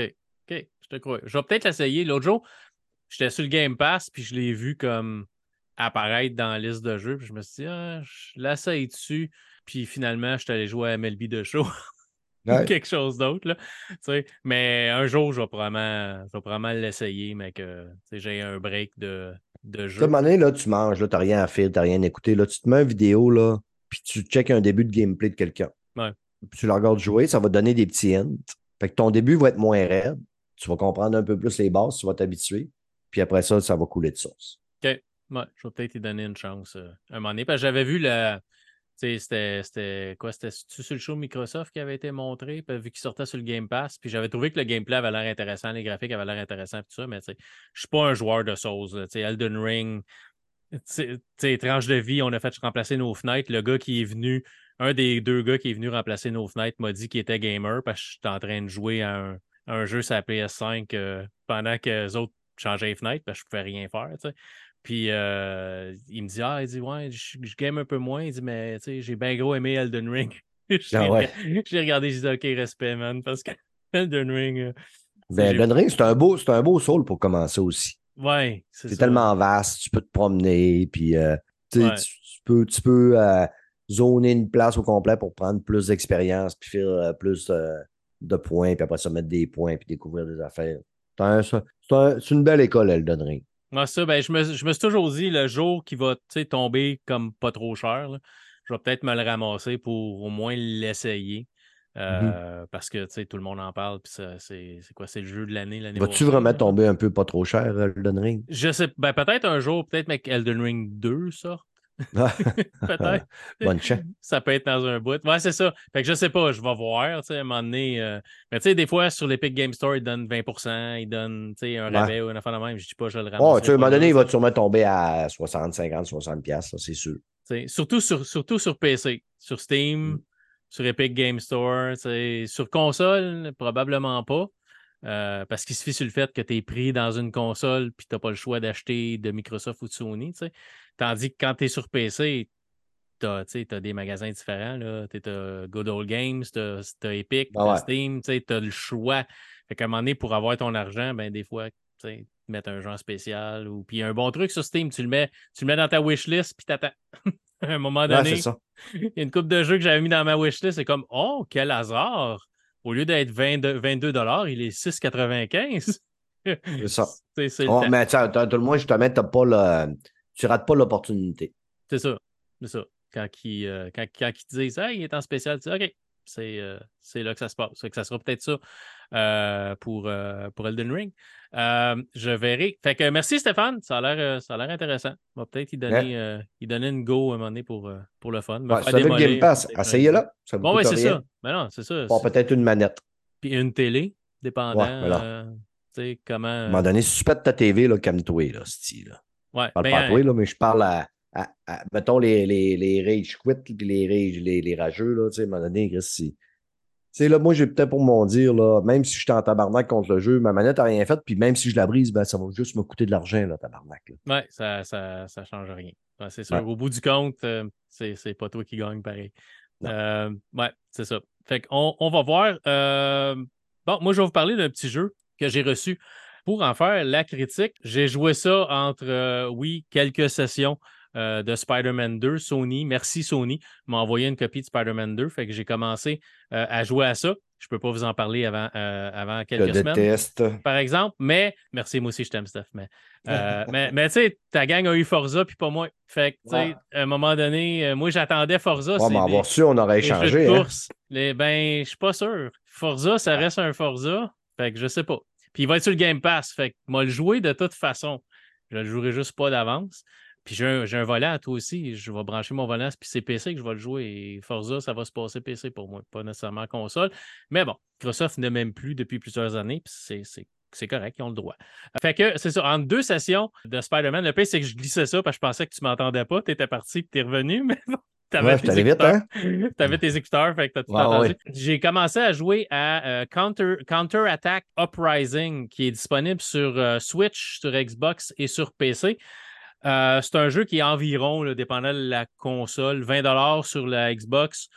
OK, je te crois. Je vais peut-être l'essayer. L'autre jour, j'étais sur le Game Pass, puis je l'ai vu comme apparaître dans la liste de jeux. Puis je me suis dit, ah, je l'essaye dessus. Puis finalement, je suis allé jouer à MLB de show. quelque chose d'autre. Mais un jour, je vais probablement, l'essayer, mais que j'ai un break de, de jeu. À un moment donné, là, tu manges, tu n'as rien à faire, tu n'as rien à écouter. Là, tu te mets une vidéo, là, puis tu checkes un début de gameplay de quelqu'un. Puis tu le regardes jouer, ça va te donner des petits hints. Fait que ton début va être moins raide. Tu vas comprendre un peu plus les bases, tu vas t'habituer. Puis après ça, ça va couler de source. OK. Ouais, je vais peut-être y donner une chance euh, un moment donné. Parce que j'avais vu la. C'était quoi? C'était sur le show Microsoft qui avait été montré, vu qu'il sortait sur le Game Pass. Puis j'avais trouvé que le gameplay avait l'air intéressant, les graphiques avaient l'air intéressants, tout ça, mais je suis pas un joueur de Souls. Elden Ring, tranche de vie, on a fait remplacer nos fenêtres. Le gars qui est venu, un des deux gars qui est venu remplacer nos fenêtres m'a dit qu'il était gamer parce que j'étais en train de jouer à un, jeu sur la PS5 euh, pendant que les autres changeaient les fenêtres parce que je pouvais rien faire. Puis euh, il me dit Ah, il dit Ouais, je, game un peu moins. Il dit Mais tu sais, j'ai bien gros aimé Elden Ring. Ah j'ai regardé, j'ai dit OK, respect, man, parce que Elden Ring. Euh, ben, Elden Ring, c'est un beau, un beau soul pour commencer aussi. Ouais, c'est tellement vaste, tu peux te promener, puis euh, tu, peux, tu peux zoner une place au complet pour prendre plus d'expérience, puis faire plus de points, puis après ça mettre des points, puis découvrir des affaires. C'est une belle école, Elden Ring. Moi, ça, ben, je, me, je me suis toujours dit, le jour qui va tomber comme pas trop cher, je vais peut-être me le ramasser pour au moins l'essayer. Mmh euh, parce que tout le monde en parle, puis c'est quoi, c'est le jeu de l'année. l'année Vas-tu vraiment tomber un peu pas trop cher, Elden Ring? Je sais, ben, peut-être un jour, peut-être avec Elden Ring 2 ça. Peut-être. Bonne chance. Ça peut être dans un bout. Ouais, c'est ça. Fait que je sais pas, je vais voir, tu sais, à un moment donné. Euh, mais tu sais, des fois, sur l'Epic Game Store, ils donnent 20 ils donnent, tu sais, un rabais ou un affaire de même. Je dis pas, je le ramasse. Oh, tu sais, à un moment donné, il va sûrement tomber à 60, 50, 60 pièces, c'est sûr. surtout sur, surtout sur PC. Sur Steam, mm. sur Epic Game Store, sur console, probablement pas. Euh, parce qu'il suffit sur le fait que tu es pris dans une console puis tu n'as pas le choix d'acheter de Microsoft ou de Sony. Tandis que quand tu es sur PC, tu as, des magasins différents. Tu as Good Old Games, tu as, Epic, ah Steam, tu as le choix. Fait qu'à un moment donné, pour avoir ton argent, ben, des fois, tu mettre un genre spécial. Ou... Puis un bon truc sur Steam, tu le mets, tu le mets dans ta wishlist, puis t'attends. à un moment donné, il y a une coupe de jeux que j'avais mis dans ma wishlist, c'est comme Oh, quel hasard! Au lieu d'être 22, il est 6,95. C'est ça. oh, mais tout le moins, justement, as pas le, tu rates pas l'opportunité. C'est ça. C'est ça. Quand ils, euh, quand, quand disent il est en spécial, tu dis OK, euh, c'est là que ça se passe. Que ça sera peut-être ça euh, pour, pour Elden Ring. Je verrai. Fait que merci Stéphane, ça a l'air intéressant. On va peut-être y donner, donner une go à un moment donné pour, pour le fun. Ouais, ça le Game Pass, essayez-là. Bon, oui, c'est ça. Mais non, c'est ça. Bon, peut-être une manette. Puis une télé, dépendant. comment... À un moment donné, si tu pètes ta TV, calme-toi, là, style. Là. Ouais, je parle pas à toi, là, mais je parle à, mettons, les, les, les rage quit, les, rage, les, les rageux, là, tu sais, à un moment donné, si. Tu là, moi, j'ai peut-être pour m'en dire, là, même si je suis en tabarnak contre le jeu, ma manette n'a rien fait, puis même si je la brise, ben, ça va juste me coûter de l'argent, là, tabarnak. Là. Ouais, ça, ça, ça change rien. c'est sûr. Au bout du compte, euh, c'est pas toi qui gagne pareil. Euh, ouais, c'est ça. Fait qu'on on va voir. Euh, bon, moi, je vais vous parler d'un petit jeu que j'ai reçu pour en faire la critique, j'ai joué ça entre, euh, oui, quelques sessions euh, de Spider-Man 2. Sony, merci Sony, m'a envoyé une copie de Spider-Man 2. Fait que j'ai commencé euh, à jouer à ça. Je ne peux pas vous en parler avant, avant quelques je semaines. Déteste. Par exemple, mais merci, moi aussi, je t'aime, Steph. Mais, mais, tu sais, ta gang a eu Forza, puis pas moi. Fait que, tu sais, à un moment donné, moi, j'attendais Forza. On va avoir su, on aurait échangé. Hein? Les, ben, je suis pas sûr. Forza, ça reste un Forza. Fait que je sais pas. Puis il va être sur le Game Pass. Fait que moi le jouer de toute façon. Je ne le jouerai juste pas d'avance. Puis j'ai un, volant, toi aussi. Je vais brancher mon volant, puis c'est PC que je vais le jouer. Et Forza, ça va se passer PC pour moi, pas nécessairement console. Mais bon, Microsoft ne m'aime plus depuis plusieurs années. Puis c'est c'est correct, ils ont le droit. Fait que c'est ça, entre deux sessions de Spider-Man, le pire, c'est que je glissais ça parce que je pensais que tu m'entendais pas. Tu étais parti et tu es revenu, mais bon. T'avais tes, vite, hein? avais tes écouteurs, fait que t'as tout entendu. J'ai commencé à jouer à euh, Counter, Counter Attack Uprising, qui est disponible sur euh, Switch, sur Xbox et sur PC. Euh, c'est un jeu qui est environ, dépendant de la console, 20 sur la Xbox,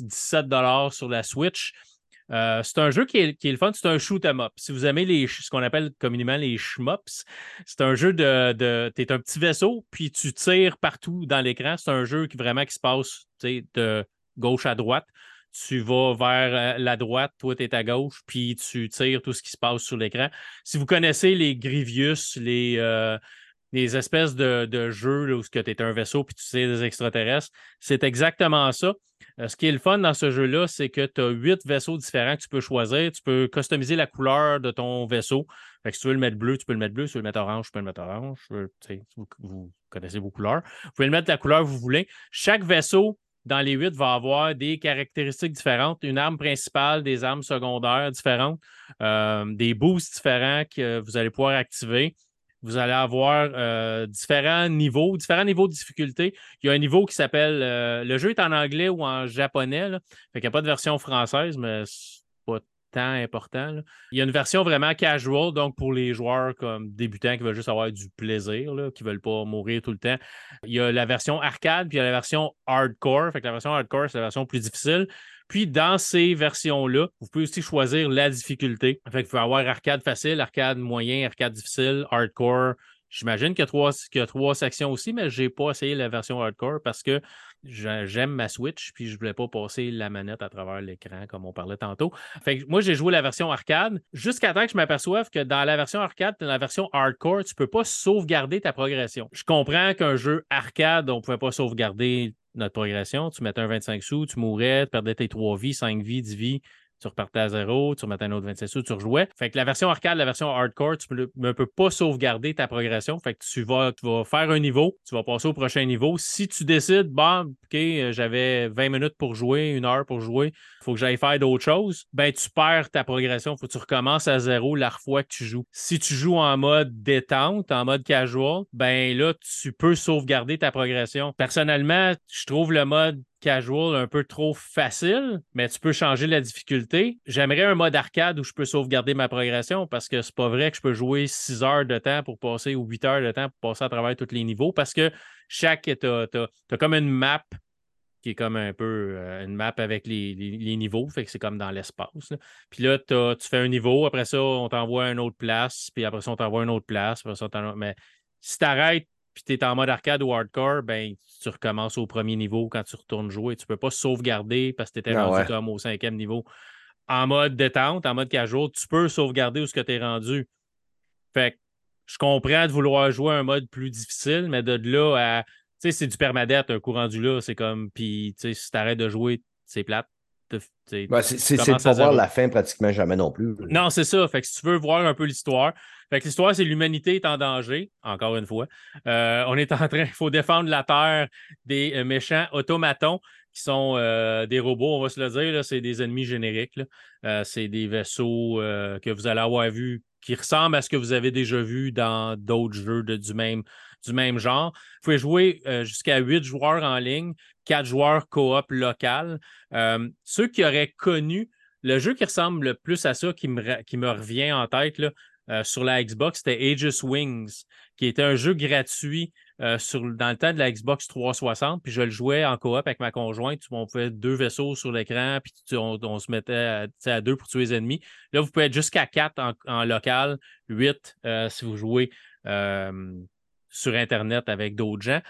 17 sur la Switch. Euh, c'est un jeu qui est, le fun, c'est un shoot 'em up. Si vous aimez les, ce qu'on appelle communément les shmups, c'est un jeu de. de tu es un petit vaisseau, puis tu tires partout dans l'écran. C'est un jeu qui vraiment qui se passe de gauche à droite. Tu vas vers euh, la droite, toi, tu es à gauche, puis tu tires tout ce qui se passe sur l'écran. Si vous connaissez les Grievous, les, les espèces de, jeux où tu es un vaisseau puis tu sais des extraterrestres. C'est exactement ça. Euh, ce qui est le fun dans ce jeu-là, c'est que tu as huit vaisseaux différents que tu peux choisir. Tu peux customiser la couleur de ton vaisseau. Si tu veux le mettre bleu, tu peux le mettre bleu. Si tu veux le mettre orange, tu peux le mettre orange. Vous, connaissez vos couleurs. Vous pouvez le mettre la couleur que vous voulez. Chaque vaisseau dans les huit va avoir des caractéristiques différentes, une arme principale, des armes secondaires différentes, euh, des boosts différents que vous allez pouvoir activer vous allez avoir euh, différents niveaux, différents niveaux de difficulté. Il y a un niveau qui s'appelle. Euh, le jeu est en anglais ou en japonais. Là. Fait qu'il n'y a pas de version française, mais c'est pas tant important. Il y a une version vraiment casual, donc pour les joueurs comme débutants qui veulent juste avoir du plaisir, qui ne veulent pas mourir tout le temps. Il y a la version arcade, puis il y a la version hardcore. Fait que la version hardcore, c'est la version plus difficile. Puis dans ces versions-là, vous pouvez aussi choisir la difficulté. Fait que vous pouvez avoir arcade facile, arcade moyen, arcade difficile, hardcore. J'imagine qu'il y, a trois, sections aussi, mais je n'ai pas essayé la version hardcore parce que j'aime ma Switch, puis je voulais pas passer la manette à travers l'écran comme on parlait tantôt. Fait que moi, j'ai joué la version arcade jusqu'à temps que je m'aperçoive que dans la version arcade, dans la version hardcore, tu peux pas sauvegarder ta progression. Je comprends qu'un jeu arcade, on ne pouvait pas sauvegarder notre progression. Tu mettais un 25 sous, tu mourais, tu perdais tes 3 vies, 5 vies, 10 vies tu repartais à zéro, tu remettais un autre 27 sous, tu rejouais. Fait que la version arcade, la version hardcore, tu ne peux pas sauvegarder ta progression. Fait que tu vas, faire un niveau, tu vas passer au prochain niveau. Si tu décides, bon, OK, euh, j'avais 20 minutes pour jouer, une heure pour jouer, il faut que j'aille faire d'autres choses, ben tu perds ta progression. Faut que tu recommences à zéro la fois que tu joues. Si tu joues en mode détente, en mode casual, ben là, tu peux sauvegarder ta progression. Personnellement, je trouve le mode casual un peu trop facile, mais tu peux changer la difficulté. J'aimerais un mode arcade où je peux sauvegarder ma progression parce que c'est pas vrai que je peux jouer 6 heures de temps pour passer ou 8 heures de temps pour passer à travers tous les niveaux parce que chaque. Tu as, comme une map qui est comme un peu euh, une map avec les, niveaux, fait que c'est comme dans l'espace. Puis là, tu fais un niveau, après ça, on t'envoie à une autre place, puis après ça, on t'envoie une autre place, après ça, mais si tu arrêtes puis tu es en mode arcade ou hardcore, ben, tu recommences au premier niveau quand tu retournes jouer. Tu ne peux pas sauvegarder parce que tu étais ah rendu comme au cinquième niveau. En mode détente, en mode casual, tu peux sauvegarder où ce que tu es rendu. Fait que je comprends de vouloir jouer un mode plus difficile, mais de là à. Tu sais, c'est du permadeath, un coup rendu là. C'est comme. Puis, tu sais, si tu arrêtes de jouer, c'est plate. c'est de pas voir la fin pratiquement jamais non plus. Non, c'est ça. Fait que si tu veux voir un peu l'histoire, fait que l'histoire, c'est l'humanité est en danger, encore une fois. Euh, on est en train, il faut défendre la Terre des euh, méchants automatons qui sont euh, des robots, on va se le dire, c'est des ennemis génériques. c'est des vaisseaux que vous allez avoir vus qui ressemblent à ce que vous avez déjà vu dans d'autres jeux du, même, du même genre. Vous pouvez jouer jusqu'à huit joueurs en ligne, quatre joueurs coop local. ceux qui auraient connu le jeu qui ressemble le plus à ça, qui me, qui me revient en tête, euh, sur la Xbox, c'était Aegis Wings, qui était un jeu gratuit euh, sur, dans le temps de la Xbox 360. Puis je le jouais en coop avec ma conjointe. On pouvait deux vaisseaux sur l'écran, puis on, se mettait à, deux pour tuer les ennemis. Là, vous pouvez être jusqu'à quatre en, local, huit euh, si vous jouez sur Internet avec d'autres gens.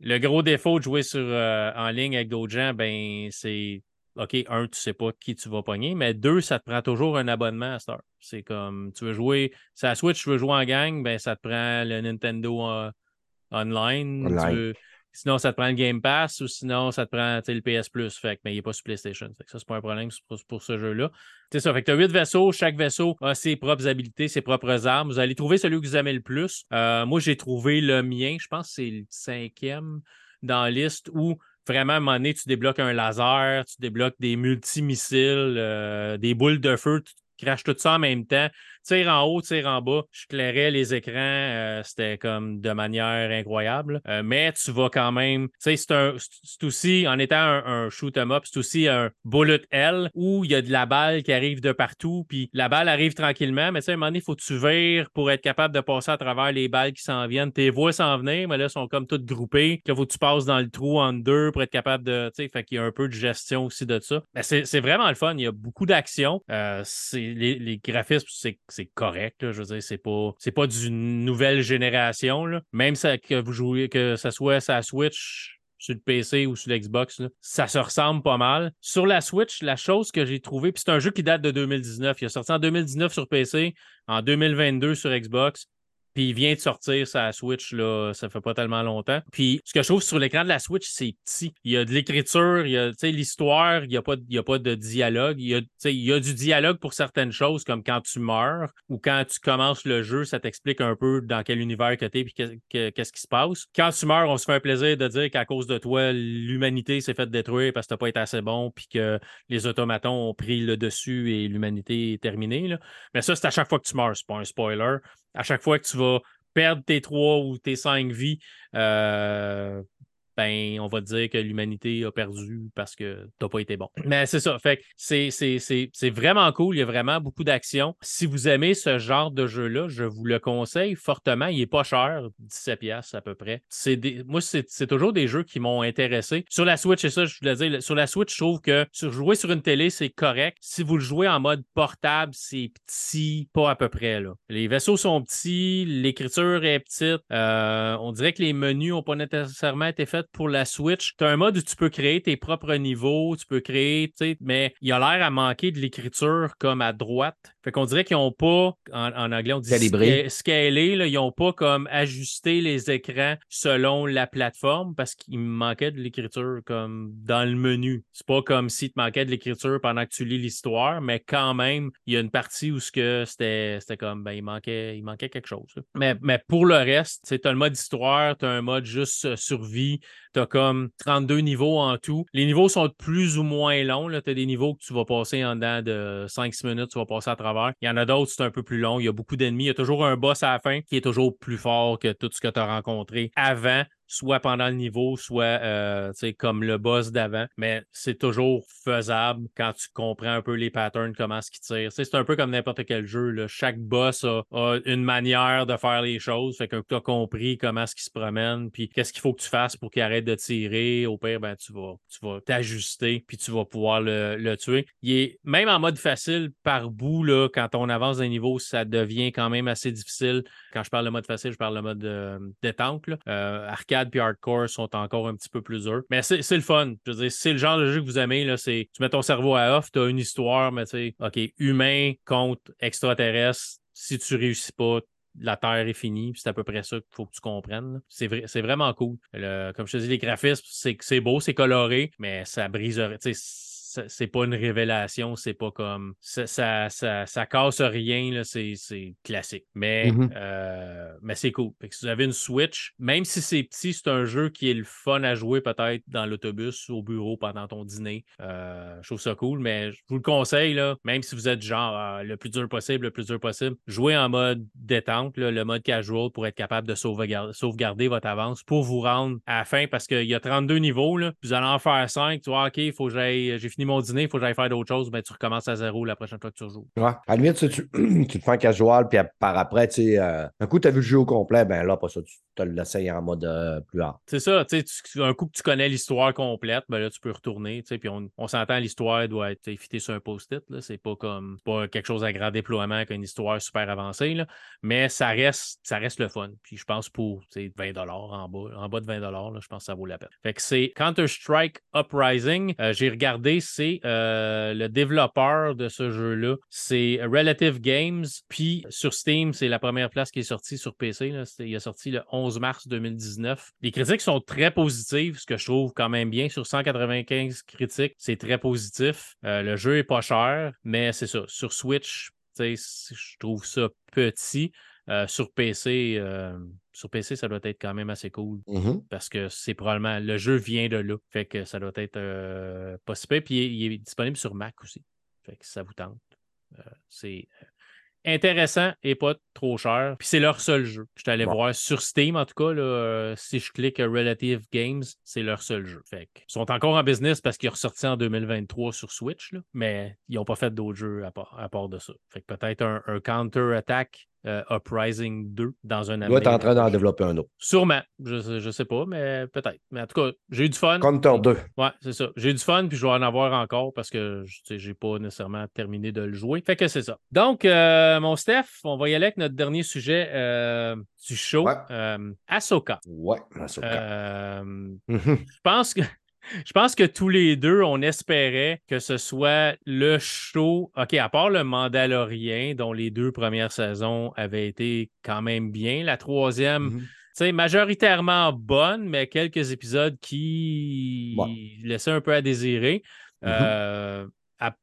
Le gros défaut de jouer sur, en ligne avec d'autres gens, ben, c'est OK, un, tu sais pas qui tu vas pogner, mais deux, ça te prend toujours un abonnement à Star. C'est comme, tu veux jouer, c'est la Switch, tu veux jouer en gang, ben ça te prend le Nintendo euh, online. sinon, ça te prend le Game Pass ou sinon, ça te prend le PS Plus. Fait mais il n'est pas sur PlayStation. Fait que ça, c'est pas un problème pour, ce jeu-là. C'est ça. Fait que tu as huit vaisseaux. Chaque vaisseau a ses propres habilités, ses propres armes. Vous allez trouver celui que vous aimez le plus. Euh, moi, j'ai trouvé le mien. Je pense que c'est le cinquième dans la liste où vraiment, à un moment donné, tu débloques un laser, tu débloques des multimissiles, euh, des boules de feu, tu craches tout ça en même temps. Tire en haut, tire en bas. Je clairais les écrans, euh, c'était comme de manière incroyable. Euh, mais tu vas quand même, tu sais, c'est aussi, en étant un, shoot 'em up, c'est aussi un bullet L où il y a de la balle qui arrive de partout, puis la balle arrive tranquillement, mais tu sais, à un moment donné, il faut que tu vires pour être capable de passer à travers les balles qui s'en viennent. Tes voix s'en venir, mais là, sont comme toutes groupées. Il faut que tu passes dans le trou en deux pour être capable de, tu sais, fait qu'il y a un peu de gestion aussi de ça. C'est vraiment le fun. Il y a beaucoup d'action. Euh, les, les, graphismes, c'est correct. je veux dire, c'est pas, pas d'une nouvelle génération. Même ça, que vous jouez, que ça soit sa Switch, sur le PC ou sur l'Xbox, ça se ressemble pas mal. Sur la Switch, la chose que j'ai trouvée, puis c'est un jeu qui date de 2019. Il est sorti en 2019 sur PC, en 2022 sur Xbox. Puis il vient de sortir sa Switch, là, ça fait pas tellement longtemps. Puis ce que je trouve sur l'écran de la Switch, c'est petit. Il y a de l'écriture, il y a l'histoire, il n'y a, pas, a pas de dialogue. Il y, a, il y a du dialogue pour certaines choses, comme quand tu meurs ou quand tu commences le jeu, ça t'explique un peu dans quel univers que tu es et qu'est-ce qui se passe. Quand tu meurs, on se fait un plaisir de dire qu'à cause de toi, l'humanité s'est faite détruire parce que tu pas été assez bon puis que les automatons ont pris le dessus et l'humanité est terminée. Là. Mais ça, c'est à chaque fois que tu meurs, c'est pas un spoiler à chaque fois que tu vas perdre tes trois ou tes cinq vies, euh, ben, on va dire que l'humanité a perdu parce que t'as pas été bon. Mais c'est ça. Fait que c'est vraiment cool. Il y a vraiment beaucoup d'action. Si vous aimez ce genre de jeu-là, je vous le conseille fortement. Il est pas cher, 17 pièces à peu près. Des, moi, c'est toujours des jeux qui m'ont intéressé. Sur la Switch, c'est ça, je voulais dire. Sur la Switch, je trouve que jouer sur une télé, c'est correct. Si vous le jouez en mode portable, c'est petit, pas à peu près. Les vaisseaux sont petits, l'écriture est petite. Euh, on dirait que les menus n'ont pas nécessairement été faits pour la Switch, tu as un mode où tu peux créer tes propres niveaux, tu peux créer, tu sais, mais il a l'air à manquer de l'écriture comme à droite. Fait qu'on dirait qu'ils n'ont pas, en, anglais, on dit scalé, là, ils n'ont pas comme ajusté les écrans selon la plateforme parce qu'il manquait de l'écriture comme dans le menu. C'est pas comme si te manquait de l'écriture pendant que tu lis l'histoire, mais quand même, il y a une partie où c'était comme ben, il manquait, il manquait quelque chose. Mais, mais pour le reste, tu as le mode histoire, tu as un mode juste euh, survie, tu as comme 32 niveaux en tout. Les niveaux sont plus ou moins longs. Tu as des niveaux que tu vas passer en dedans de 5-6 minutes, tu vas passer à travers il y en a d'autres, c'est un peu plus long. Il y a beaucoup d'ennemis. Il y a toujours un boss à la fin qui est toujours plus fort que tout ce que tu as rencontré avant soit pendant le niveau, soit euh, comme le boss d'avant. Mais c'est toujours faisable quand tu comprends un peu les patterns, comment ce qui tire. C'est un peu comme n'importe quel jeu. Là. Chaque boss a, une manière de faire les choses. Fait que tu as compris comment ce qui se promène, puis qu'est-ce qu'il faut que tu fasses pour qu'il arrête de tirer. Au pire, ben, tu vas tu vas t'ajuster, puis tu vas pouvoir le, tuer. Il est même en mode facile par bout, là, quand on avance d'un niveau, ça devient quand même assez difficile. Quand je parle de mode facile, je parle de mode euh, détente. Là. Euh, arcade puis hardcore sont encore un petit peu plus durs. Mais c'est le fun. Je veux dire, c'est le genre de jeu que vous aimez. Là, tu mets ton cerveau à off, tu as une histoire, mais tu sais, OK, humain contre extraterrestre. Si tu réussis pas, la Terre est finie, c'est à peu près ça qu'il faut que tu comprennes. C'est vrai, vraiment cool. comme je te dis, les graphismes, c'est beau, c'est coloré, mais ça briserait c'est pas une révélation, c'est pas comme. Ça, ça, ça, casse rien, c'est classique. Mais, mm-hmm. euh, mais c'est cool. si vous avez une Switch, même si c'est petit, c'est un jeu qui est le fun à jouer peut-être dans l'autobus, au bureau pendant ton dîner. Euh, je trouve ça cool, mais je vous le conseille, là, même si vous êtes genre ah, le plus dur possible, le plus dur possible, jouez en mode détente, le mode casual pour être capable de sauvegarder, sauvegarder, votre avance pour vous rendre à la fin parce qu'il y a 32 niveaux, là, vous allez en faire 5, tu vois, OK, il faut que j'aille, j'ai fini mon dîner, il faut que j'aille faire d'autres choses, ben, tu recommences à zéro la prochaine fois que tu rejoues. Ouais. À la limite, tu, tu, te fais un casual, puis par après, tu sais, euh, un coup, tu as vu le jeu au complet, ben là, pas ça, tu te l'essayes en mode euh, plus hard. C'est ça, tu sais, un coup que tu connais l'histoire complète, ben là, tu peux retourner, tu sais, puis on, on s'entend, l'histoire doit être fitée sur un post-it, c'est pas comme, pas quelque chose à grand déploiement avec une histoire super avancée, là, mais ça reste, ça reste le fun. Puis je pense pour 20 en bas, en bas de 20 là, je pense que ça vaut la peine. Fait que c'est Counter-Strike Uprising. Euh, j'ai regardé c'est euh, le développeur de ce jeu-là. C'est Relative Games. Puis sur Steam, c'est la première place qui est sortie sur PC. Il est sorti le 11 mars 2019. Les critiques sont très positives, ce que je trouve quand même bien. Sur 195 critiques, c'est très positif. Euh, le jeu est pas cher, mais c'est ça. Sur Switch, je trouve ça petit. Euh, sur PC, euh, sur PC, ça doit être quand même assez cool mm-hmm. parce que c'est probablement le jeu vient de là. Fait que ça doit être euh, possible. Puis il est, disponible sur Mac aussi. Fait que ça vous tente. c'est intéressant et pas trop cher. Puis c'est leur seul jeu. Je suis allé voir sur Steam, en tout cas, là, euh, si je clique Relative Games, c'est leur seul jeu. Fait que, ils sont encore en business parce qu'ils sont ressortis en 2023 sur Switch, là, mais ils n'ont pas fait d'autres jeux à part, à part de ça. Fait que peut-être un, un Counter-Attack euh, Uprising 2 dans un Il doit être en train d'en développer un autre. Sûrement. Je, je sais pas, mais peut-être. Mais en tout cas, j'ai eu du fun. Counter 2. Ouais, c'est ça. J'ai eu du fun, puis je vais en avoir encore parce que je j'ai pas nécessairement terminé de le jouer. Fait que c'est ça. Donc, euh, mon Steph, on va y aller avec notre dernier sujet euh, du show. Ouais. Euh, Ahsoka. Ouais, Ahsoka. Euh, je pense que. Je pense que tous les deux, on espérait que ce soit le show. OK, à part le Mandalorien, dont les deux premières saisons avaient été quand même bien. La troisième, tu sais, majoritairement bonne, mais quelques épisodes qui Ouais. laissaient un peu à désirer. Mhm. Euh,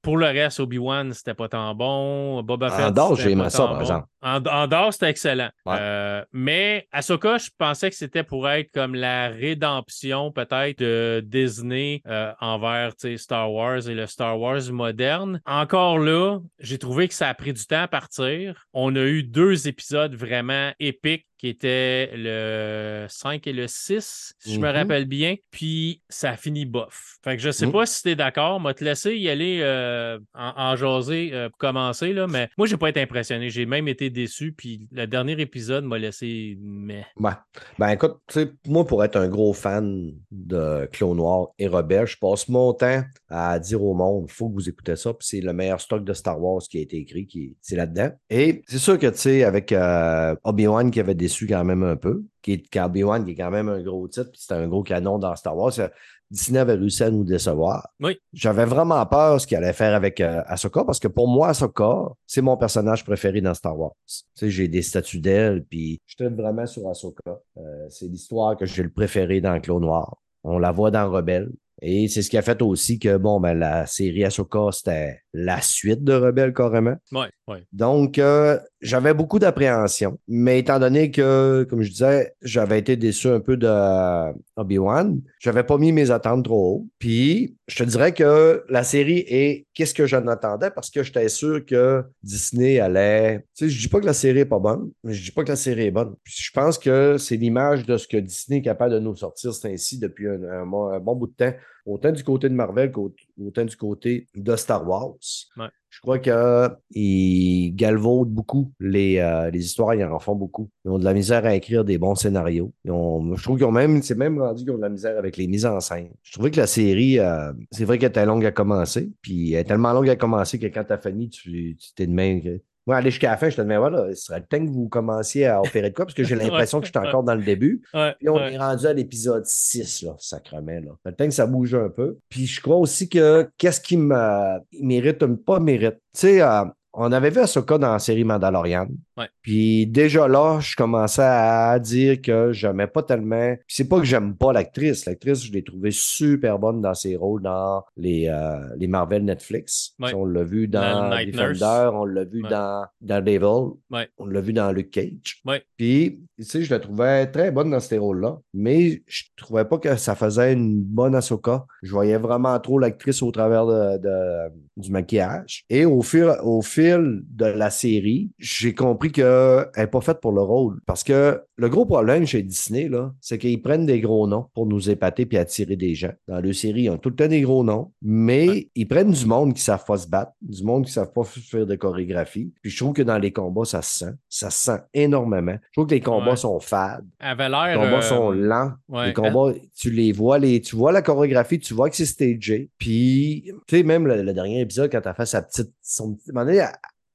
pour le reste, Obi-Wan, c'était pas tant bon. Boba Fett. Andorre, j'ai aimé ça, par exemple. En, Andorre, c'était excellent. Ouais. Euh, mais Ahsoka, je pensais que c'était pour être comme la rédemption peut-être de Disney euh, envers Star Wars et le Star Wars moderne. Encore là, j'ai trouvé que ça a pris du temps à partir. On a eu deux épisodes vraiment épiques qui étaient le 5 et le 6, si je me Mhm. rappelle bien. Puis ça a fini bof. Fait que je sais Mhm. pas si tu es d'accord. M'a te laisser y aller euh, en, en jaser euh, pour commencer. Là, mais moi, j'ai pas été impressionné. J'ai même été déçu. Puis le dernier épisode m'a laissé mais. Ouais. Ben écoute, tu sais, moi, pour être un gros fan de Clone Noir et Rebelle, je passe mon temps à dire au monde, il faut que vous écoutez ça, puis c'est le meilleur stock de Star Wars qui a été écrit, qui c'est là-dedans. Et c'est sûr que, tu sais, avec euh, Obi-Wan qui avait déçu quand même un peu, qui est Obi-Wan qui est quand même un gros titre, puis c'était un gros canon dans Star Wars, euh, Disney avait réussi à nous décevoir. Oui. J'avais vraiment peur de ce qu'il allait faire avec euh, Ahsoka, parce que pour moi, Ahsoka, c'est mon personnage préféré dans Star Wars. Tu sais, j'ai des statues d'elle, puis je traite vraiment sur Ahsoka. Euh, c'est l'histoire que j'ai le préféré dans Clos Noir. On la voit dans Rebelle. Et c'est ce qui a fait aussi que, bon, ben, la série Ahsoka, c'était la suite de Rebelle, carrément. Ouais, ouais. Donc, euh, j'avais beaucoup d'appréhension. Mais étant donné que, comme je disais, j'avais été déçu un peu de euh, Obi-Wan, j'avais pas mis mes attentes trop haut. Puis, je te dirais que la série est qu'est-ce que j'en attendais parce que j'étais sûr que Disney allait. Tu sais, je dis pas que la série est pas bonne, mais je dis pas que la série est bonne. Puis je pense que c'est l'image de ce que Disney est capable de nous sortir, c'est ainsi depuis un, un bon- un bon bout de temps, autant du côté de Marvel qu'autant du côté de Star Wars. Ouais. Je crois qu'ils galvaudent beaucoup les, euh, les histoires, ils en font beaucoup. Ils ont de la misère à écrire des bons scénarios. Ils ont- je trouve qu'ils ont même, c'est même rendu qu'ils ont de la misère avec les mises en scène. Je trouvais que la série, euh, c'est vrai qu'elle était longue à commencer, puis elle est tellement longue à commencer que quand t'as fini, tu tu t'es de même. Moi, aller jusqu'à la fin, je te demande, voilà, ce serait le temps que vous commenciez à opérer de quoi, parce que j'ai l'impression que je suis encore dans le début. Ouais, Puis on est rendu à l'épisode 6, là, sacrement. Là. Le temps que ça bouge un peu. Puis je crois aussi que qu'est-ce qui me mérite, pas mérite? Tu sais, euh, on avait vu Ahsoka dans la série Mandalorian. Ouais. Puis déjà là, je commençais à dire que j'aimais pas tellement. C'est pas que j'aime pas l'actrice. L'actrice, je l'ai trouvée super bonne dans ses rôles dans les, euh, les Marvel Netflix. Ouais. On l'a vu Dans dans Night Defender, Nurse. on l'a vu Ouais. dans Daredevil, Ouais. on l'a vu dans Luke Cage. Puis, tu sais, je la trouvais très bonne dans ces rôles-là, mais je trouvais pas que ça faisait une bonne Ahsoka. Je voyais vraiment trop l'actrice au travers de, de- du maquillage. Et au fil, au fil de la série, j'ai compris qu'elle n'est pas faite pour le rôle. Parce que le gros problème chez Disney, là, c'est qu'ils prennent des gros noms pour nous épater puis attirer des gens. Dans le série, ils ont tout le temps des gros noms, mais Ouais. ils prennent du monde qui ne savent pas se battre, du monde qui ne savent pas faire de chorégraphie. Puis je trouve que dans les combats, ça se sent. Ça se sent énormément. Je trouve que les combats Ouais. sont fades. Avait Les combats euh, sont lents. ouais, Les combats, tu les vois, les, tu vois la chorégraphie, tu vois que c'est stagé. Puis, tu sais, même le, le dernier épisode, quand elle fait sa petite. Son, petit- à un moment donné, elle,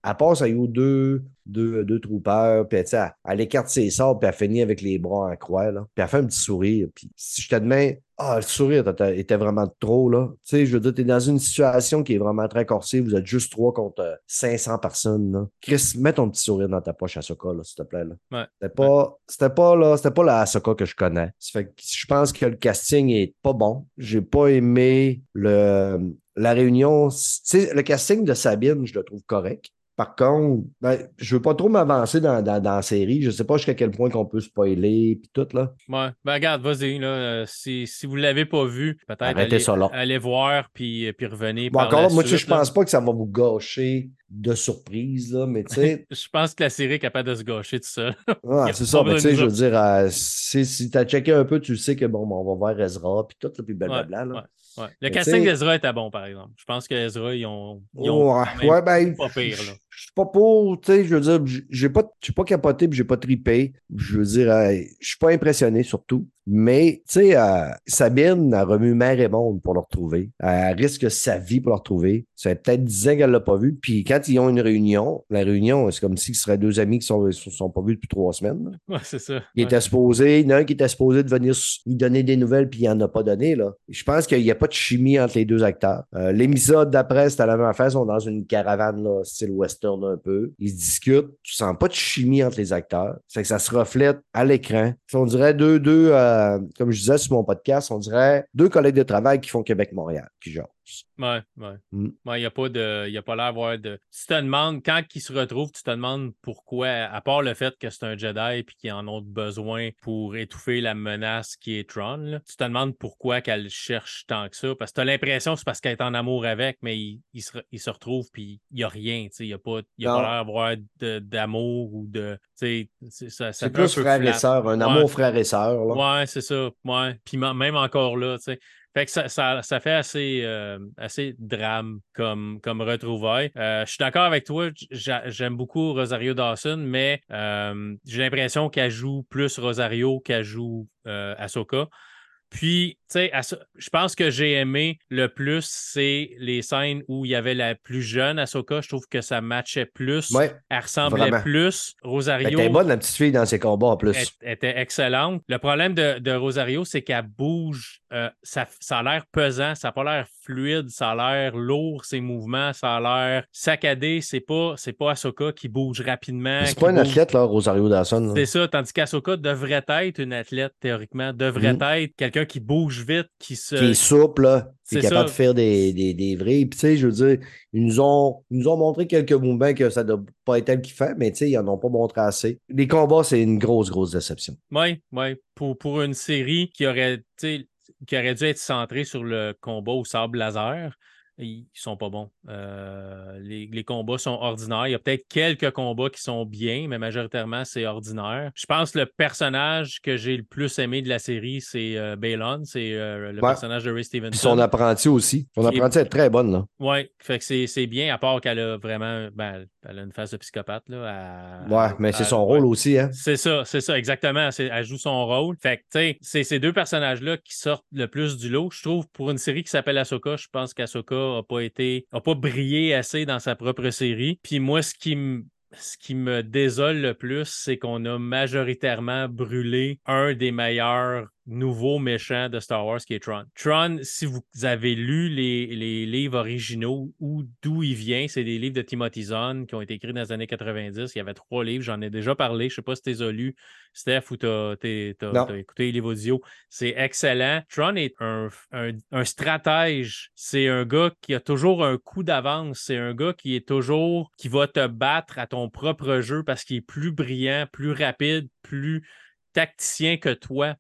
elle passe à you deux, deux, deux troopers, puis elle, elle écarte ses sorts, puis elle finit avec les bras en croix, là. Puis elle fait un petit sourire. Puis si je te demande, ah, le sourire était vraiment trop, là. Tu sais, je veux dire, t'es dans une situation qui est vraiment très corsée. Vous êtes juste trois contre euh, 500 personnes, là. Chris, mets ton petit sourire dans ta poche à Soka, là, s'il te plaît, là. Ouais. C'était pas, c'était pas, là, c'était pas la Ahsoka que je connais. Ça fait que je pense que le casting est pas bon. J'ai pas aimé le, la réunion. Tu sais, le casting de Sabine, je le trouve correct. Par contre, ben, je veux pas trop m'avancer dans, dans, la série. Je sais pas jusqu'à quel point qu'on peut spoiler puis tout là. Ouais, ben regarde, vas-y. Là, euh, si, si vous l'avez pas vu, peut-être allez, allez, voir puis, puis revenez. Bon, encore moi, je pense pas que ça va vous gâcher de surprise, là, mais tu sais. je pense que la série est capable de se gâcher tout ça. ouais, c'est ça, mais tu sais, je veux dire, euh, si, tu as checké un peu, tu sais que bon, on va voir Ezra, puis tout, puis blablabla. Ouais, ouais, Le casting d'Ezra était bon, par exemple. Je pense qu'Ezra, ils ont. Ils ont ouais, ben, pas pire, là. Je suis pas pour, tu sais, je veux dire, j'ai pas, pas capoté puis j'ai pas tripé. Je veux dire, je suis pas impressionné surtout. Mais, tu sais, euh, Sabine a remu mère et monde pour le retrouver. Elle risque sa vie pour le retrouver. Ça fait peut-être 10 ans qu'elle l'a pas vu. Puis quand ils ont une réunion, la réunion, c'est comme si ce serait deux amis qui sont, sont pas vus depuis trois semaines. Ouais, c'est ça. Il était supposé, il y en a un qui était supposé de venir lui donner des nouvelles, puis il en a pas donné, là. Je pense qu'il n'y a pas de chimie entre les deux acteurs. Euh, L'épisode d'après, c'était la même affaire. Ils sont dans une caravane, là, style western un peu. Ils discutent. Tu sens pas de chimie entre les acteurs. C'est que ça se reflète à l'écran. On dirait deux, deux, euh, comme je disais sur mon podcast, on dirait deux collègues de travail qui font Québec-Montréal, qui genre. Ouais, ouais. Mm. Il n'y a pas de. Il a pas l'air d'avoir de. Tu te demandes, quand ils se retrouvent, tu te demandes pourquoi, à part le fait que c'est un Jedi et qu'ils en ont besoin pour étouffer la menace qui est Tron, tu te demandes pourquoi qu'elle cherche tant que ça. Parce que tu as l'impression que c'est parce qu'elle est en amour avec, mais il, il, se, il se, retrouve puis il n'y a rien. Il n'y a pas, a pas l'air d'avoir d'amour ou de. C'est plus frère et sœur, un amour frère et sœur. Ouais, c'est ça. Ouais. Puis même encore là, tu sais. Fait que ça, ça, fait assez, euh, assez drame comme, comme retrouvaille. Euh, je suis d'accord avec toi, j'aime beaucoup Rosario Dawson, mais euh, j'ai l'impression qu'elle joue plus Rosario qu'elle joue Ahsoka. Puis, tu sais, je pense que j'ai aimé le plus, c'est les scènes où il y avait la plus jeune Ahsoka. Je trouve que ça matchait plus. elle ressemblait plus. Rosario. Elle était bonne, la petite fille, dans ses combats en plus. Elle, était excellente. Le problème de, Rosario, c'est qu'elle bouge. Euh, ça, ça, a l'air pesant, ça n'a pas l'air fluide, ça a l'air lourd, ses mouvements, ça a l'air saccadé. C'est pas, c'est pas Ahsoka qui bouge rapidement. C'est pas une athlète, là, Rosario Dawson. C'est ça, tandis qu'Ahsoka devrait être une athlète, théoriquement, devrait mm. être quelqu'un qui bouge vite, qui se. Qui est souple, là. Qui est, capable de faire des, des, des vrais. Puis, tu sais, je veux dire, ils nous ont, nous ont montré quelques mouvements que ça ne doit pas être elle qui fait, mais tu sais, ils n'en ont pas montré assez. Les combats, c'est une grosse, grosse déception. Oui, oui. Pour, pour une série qui aurait, qui aurait dû être centrée sur le combat au sable laser, ils sont pas bons. Euh, les, combats sont ordinaires. Il y a peut-être quelques combats qui sont bien, mais majoritairement, c'est ordinaire. Je pense que le personnage que j'ai le plus aimé de la série, c'est euh, Balon. C'est euh, le personnage de Ray Stevenson. Puis son apprenti aussi. Son apprenti est... très bonne. Là. Oui, fait que c'est, bien, à part qu'elle a vraiment. Ben, elle a une face de psychopathe. Là, ouais, mais c'est son rôle aussi. Hein? C'est ça, c'est ça, exactement. Elle joue son rôle. Fait que, tu sais, c'est ces deux personnages-là qui sortent le plus du lot. Je trouve, pour une série qui s'appelle Ahsoka, je pense qu'Ahsoka n'a pas été, a pas brillé assez dans sa propre série. Puis moi, ce qui me ce qui me désole le plus, c'est qu'on a majoritairement brûlé un des meilleurs nouveau méchant de Star Wars qui est Tron. Tron, si vous avez lu les, les livres originaux ou d'où il vient, c'est des livres de Timothy Zahn qui ont été écrits dans les années 90. Il y avait trois livres, j'en ai déjà parlé. Je ne sais pas si tu les as lus, Steph, ou tu as, écouté les livres audio. C'est excellent. Tron est un, un stratège. C'est un gars qui a toujours un coup d'avance. C'est un gars qui est toujours, qui va te battre à ton propre jeu parce qu'il est plus brillant, plus rapide, plus tacticien que toi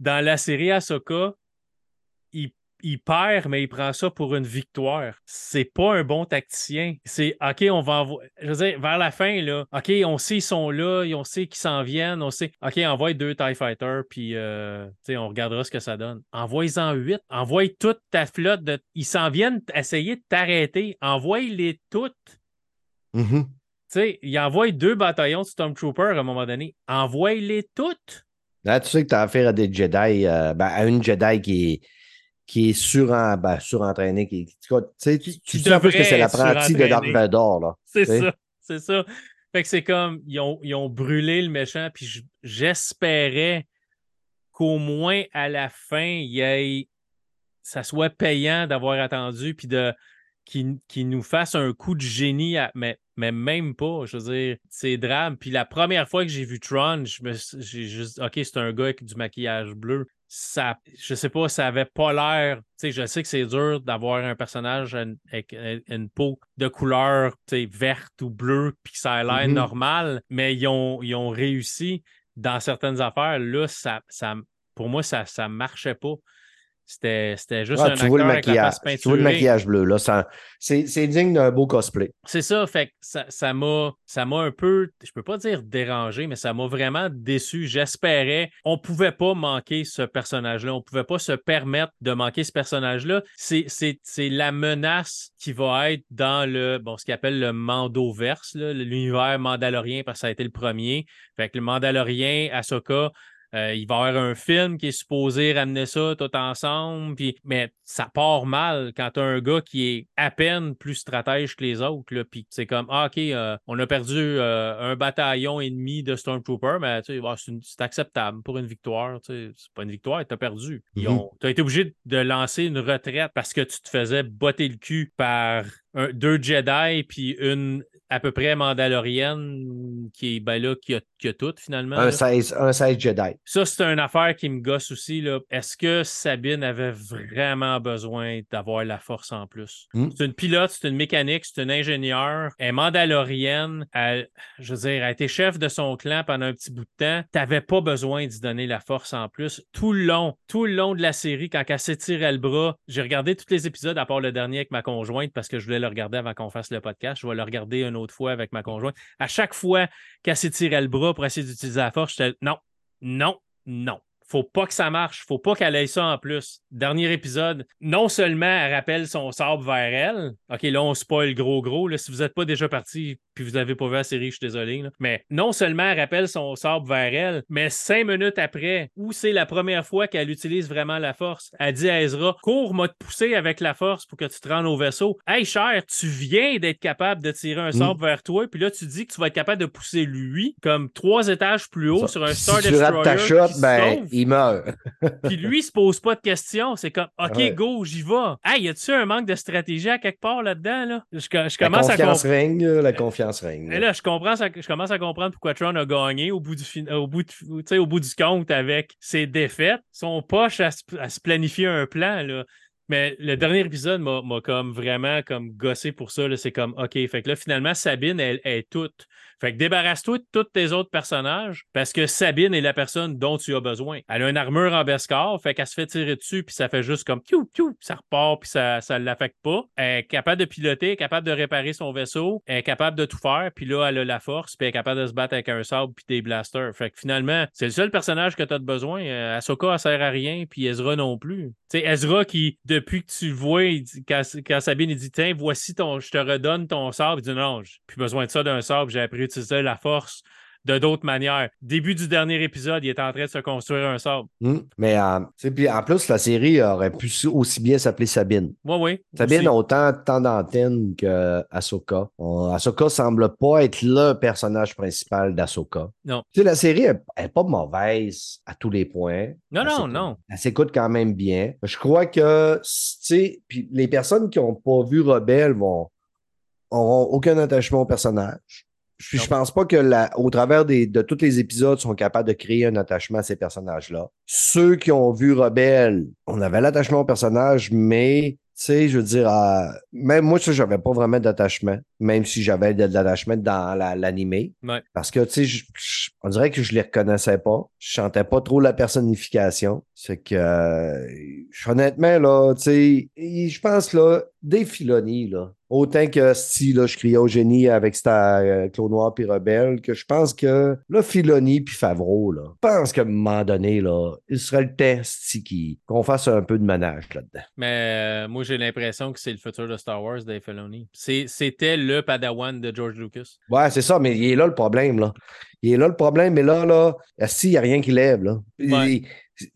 dans la série Ahsoka, il, il, perd, mais il prend ça pour une victoire. C'est pas un bon tacticien. C'est OK, on va envoyer. Je veux dire, vers la fin, là, OK, on sait qu'ils sont là, on sait qu'ils s'en viennent, on sait. OK, envoie deux TIE Fighters, puis euh, on regardera ce que ça donne. Envoie-en huit. Envoie toute ta flotte. De... Ils s'en viennent essayer de t'arrêter. Envoie-les toutes. Mm-hmm. Tu sais, il envoie deux bataillons de Stormtroopers à un moment donné. Envoie-les toutes. Là, tu sais que tu as affaire à des Jedi, euh, ben, à une Jedi qui est, qui est sur, ben, surentraînée. Qui, tu sais, tu, tu sais que c'est l'apprenti de Dark Vador. C'est ça, c'est ça. Fait que c'est comme, ils ont, ils ont brûlé le méchant, puis j'espérais qu'au moins à la fin, il ait, ça soit payant d'avoir attendu, puis de, qui, nous fasse un coup de génie, mais, mais même pas. Je veux dire, c'est drame. Puis la première fois que j'ai vu Tron, j'ai juste, OK, c'est un gars avec du maquillage bleu. ça, je sais pas, ça avait pas l'air. Tu sais, je sais que c'est dur d'avoir un personnage avec une peau de couleur verte ou bleue, puis que ça a l'air Mhm. normal, mais ils ont, ils ont réussi dans certaines affaires. Là, ça, ça, pour moi, ça ne marchait pas. C'était c'était juste Ah, un tu vois le acteur avec la maquillage. face Tu vois le maquillage bleu. Là, ça- c'est c'est digne d'un beau cosplay. C'est ça, fait que ça ça m'a ça m'a un peu, je peux pas dire dérangé, mais ça m'a vraiment déçu. J'espérais, on pouvait pas manquer ce personnage-là, on pouvait pas se permettre de manquer ce personnage-là. C'est c'est c'est la menace qui va être dans le bon ce qu'ils appelle le Mandoverse, là, l'univers Mandalorien parce que ça a été le premier. Fait que le Mandalorien, Ahsoka, euh, il va y avoir un film qui est supposé ramener ça tout ensemble, puis, mais ça part mal quand tu as un gars qui est à peine plus stratège que les autres. Là, puis c'est comme, ah, OK, euh, on a perdu euh, un bataillon ennemi de Stormtrooper, mais bah, c'est acceptable pour une victoire. C'est pas une victoire, tu as perdu. Ont- Tu as été obligé de lancer une retraite parce que tu te faisais botter le cul par un- deux Jedi puis une à peu près Mandalorienne qui est ben là, qui a, qui a tout finalement. Un là. 16, un 16 Jedi. Ça, c'est une affaire qui me gosse aussi. là. Est-ce que Sabine avait vraiment besoin d'avoir la force en plus? Hmm. C'est une pilote, c'est une mécanique, c'est une ingénieure. Elle est mandalorienne. Elle, je veux dire, elle a été chef de son clan pendant un petit bout de temps. T'avais pas besoin d'y donner la force en plus. Tout le long, tout le long de la série, quand elle s'étirait le bras, j'ai regardé tous les épisodes, à part le dernier avec ma conjointe, parce que je voulais le regarder avant qu'on fasse le podcast. Je vais le regarder une autre fois avec ma conjointe. À chaque fois qu'elle s'étirait le bras pour essayer d'utiliser la force, j'étais non, non, non. Faut pas que ça marche. Faut pas qu'elle ait ça en plus. Dernier épisode, non seulement elle rappelle son sabre vers elle. OK, là, on spoil gros gros. Là, si vous n'êtes pas déjà parti puis vous n'avez pas vu la série, je suis désolé. là. Mais non seulement elle rappelle son sabre vers elle, mais cinq minutes après, où c'est la première fois qu'elle utilise vraiment la force, elle dit à Ezra Cours, m'a te pousser avec la force pour que tu te rendes au vaisseau. Hey, cher, tu viens d'être capable de tirer un sabre vers toi, puis là, tu dis que tu vas être capable de pousser lui comme trois étages plus haut sur un si Star tu rates ta Destroyer. shot, ben, sauve. Il meurt. Puis lui, il se pose pas de questions. C'est comme, OK, Ouais. go, j'y vais. Hey, y a-tu un manque de stratégie à quelque part là-dedans? Là? Je, je La commence à confiance comprendre. règne, la confiance règne. Et là, je, comprends je commence à comprendre pourquoi Tron a gagné au bout du, fin- au bout de- au bout du compte avec ses défaites. Son poche à, se- à se planifier un plan. Là. Mais le dernier épisode m'a comme vraiment comme gossé pour ça. C'est comme OK. Fait que là, finalement, Sabine, elle, elle est toute. Fait que débarrasse-toi de tous tes autres personnages parce que Sabine est la personne dont tu as besoin. Elle a une armure en Beskar, fait qu'elle se fait tirer dessus, puis ça fait juste comme piou, piou, ça repart, puis ça ne l'affecte pas. Elle est capable de piloter, elle est capable de réparer son vaisseau, elle est capable de tout faire, puis là, elle a la force, puis elle est capable de se battre avec un sabre, puis des blasters. Fait que finalement, c'est le seul personnage que tu as de besoin. Euh, Ahsoka, elle sert à rien, puis Ezra non plus. Tu sais, Ezra qui, depuis que tu le vois, il quand, Sabine, dit Tiens, voici ton, je te redonne ton sabre, il dit Non, j'ai besoin de ça d'un sabre, j'ai appris utiliser la force de d'autres manières. Début du dernier épisode, il est en train de se construire un sabre. Hmm. Mais euh, puis en plus, la série aurait pu aussi bien s'appeler Sabine. Oui, oui. Sabine aussi. a autant de temps d'antenne. On- Ahsoka semble pas être le personnage principal d'Ahsoka. Non. Tu sais, la série elle, elle est pas mauvaise à tous les points. Non, non, non. Elle s'écoute quand même bien. Je crois que, tu sais, puis les personnes qui n'ont pas vu Rebelle vont auront aucun attachement au personnage. Je, Non. je pense pas que la, au travers des, de tous les épisodes sont capables de créer un attachement à ces personnages-là. Ceux qui ont vu Rebelle, on avait l'attachement au personnage, mais tu sais, je veux dire, euh, même moi, ça, j'avais pas vraiment d'attachement, même si j'avais de, de l'attachement dans la- l'animé. Ouais. Parce que, tu sais, on dirait que je les reconnaissais pas. Je chantais pas trop la personnification. C'est que, euh, honnêtement, là, tu sais, je pense, là, des Filoni, là, autant que si, là, je criais au génie avec Star, euh, Noir puis Rebelle, que je pense que, là, Filoni puis Favreau, là, je pense qu'à un moment donné, là, il serait le qui- qu'on fasse un peu de ménage là-dedans. Mais euh, moi, j'ai l'impression que c'est le futur de Star Wars, Dave Filoni. C'était le padawan de George Lucas. Ouais, c'est ça, mais il est là le problème, là. Il est là le problème, mais là, là, si, il n'y a rien qui lève, là. Ouais. Il- il-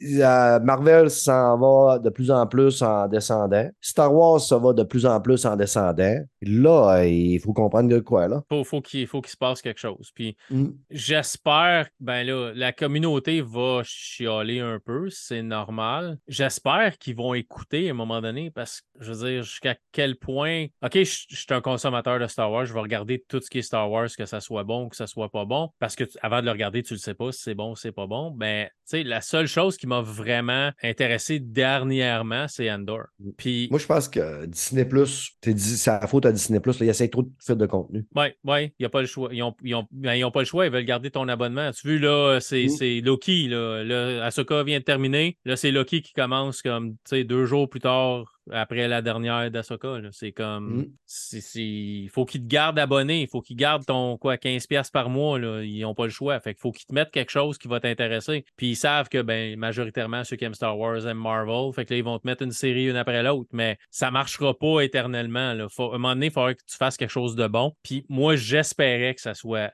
euh, Marvel s'en va de plus en plus en descendant. Star Wars, ça va de plus en plus en descendant. Là, euh, il faut comprendre de quoi, là. Faut, faut qu'il faut qu'il se passe quelque chose. Puis Mm. j'espère, ben là, la communauté va chialer un peu, c'est normal. J'espère qu'ils vont écouter à un moment donné parce que, je veux dire, jusqu'à quel point. OK, je je suis un consommateur de Star Wars, je vais regarder tout ce qui est Star Wars, que ça soit bon, que ça soit pas bon. Parce que avant de le regarder, tu le sais pas si c'est bon ou c'est pas bon. Ben, tu sais, la seule chose qui m'a vraiment intéressé dernièrement, c'est Andor. Mm. Puis, Moi, je pense que Disney Plus, c'est la faute à Disney Plus. Il essaie trop de faire de contenu. oui, oui, il n'y a pas le choix. Ils n'ont ils ont, ben, ils ont pas le choix, ils veulent garder ton abonnement. Tu vu, là, c'est Mm. c'est Loki. Là. Là, Ahsoka vient de terminer. Là, c'est Loki qui commence comme tu sais, deux jours plus tard après la dernière d'Asoka. C'est comme. Mm. Il faut qu'ils te gardent abonné. Il faut qu'ils gardent ton quoi, 15$ par mois. Là. Ils n'ont pas le choix. Fait qu'il faut qu'ils te mettent quelque chose qui va t'intéresser. Puis ils savent que ben, majoritairement, ceux qui aiment Star Wars aiment Marvel. Fait que là, ils vont te mettre une série une après l'autre. Mais ça ne marchera pas éternellement. Là. Faut, à un moment donné, il faudrait que tu fasses quelque chose de bon. Puis moi, j'espérais que ça soit.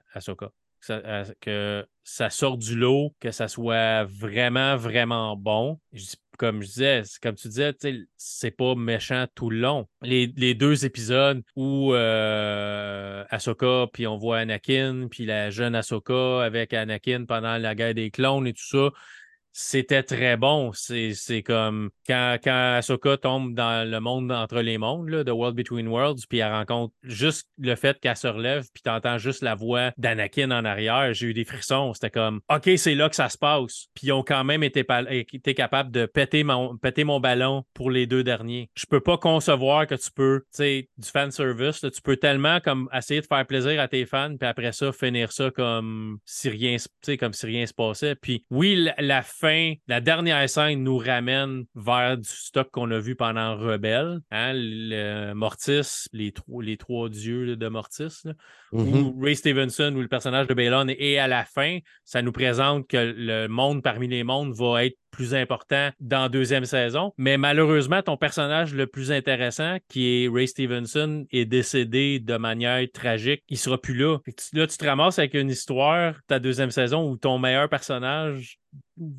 Que ça, euh, que ça sorte du lot, que ça soit vraiment, vraiment bon. Je dis- comme je disais, comme tu disais, c'est pas méchant tout le long. Les, les deux épisodes où euh, Ahsoka, puis on voit Anakin, puis la jeune Ahsoka avec Anakin pendant la guerre des clones et tout ça, c'était très bon. C'est comme quand, quand Ahsoka tombe dans le monde entre les mondes, là, The World Between Worlds, puis elle rencontre juste le fait qu'elle se relève, puis t'entends juste la voix d'Anakin en arrière. J'ai eu des frissons. C'était comme OK, c'est là que ça se passe. Puis ils ont quand même été, été capables de péter mon, péter mon ballon pour les deux derniers. Je peux pas concevoir que tu peux, tu sais, du fan service, tu peux tellement comme essayer de faire plaisir à tes fans, puis après ça, finir ça comme si rien, comme si rien se passait. Puis oui, la, la fin, la dernière scène nous ramène vers du stock qu'on a vu pendant Rebelle, hein, le Mortis, les, trois les trois dieux de Mortis, là, Mhm. où Ray Stevenson ou le personnage de Balon et à la fin, ça nous présente que le monde parmi les mondes va être plus important dans la deuxième saison. Mais malheureusement, ton personnage le plus intéressant, qui est Ray Stevenson, est décédé de manière tragique. Il sera plus là. Là, tu te ramasses avec une histoire, ta deuxième saison, où ton meilleur personnage,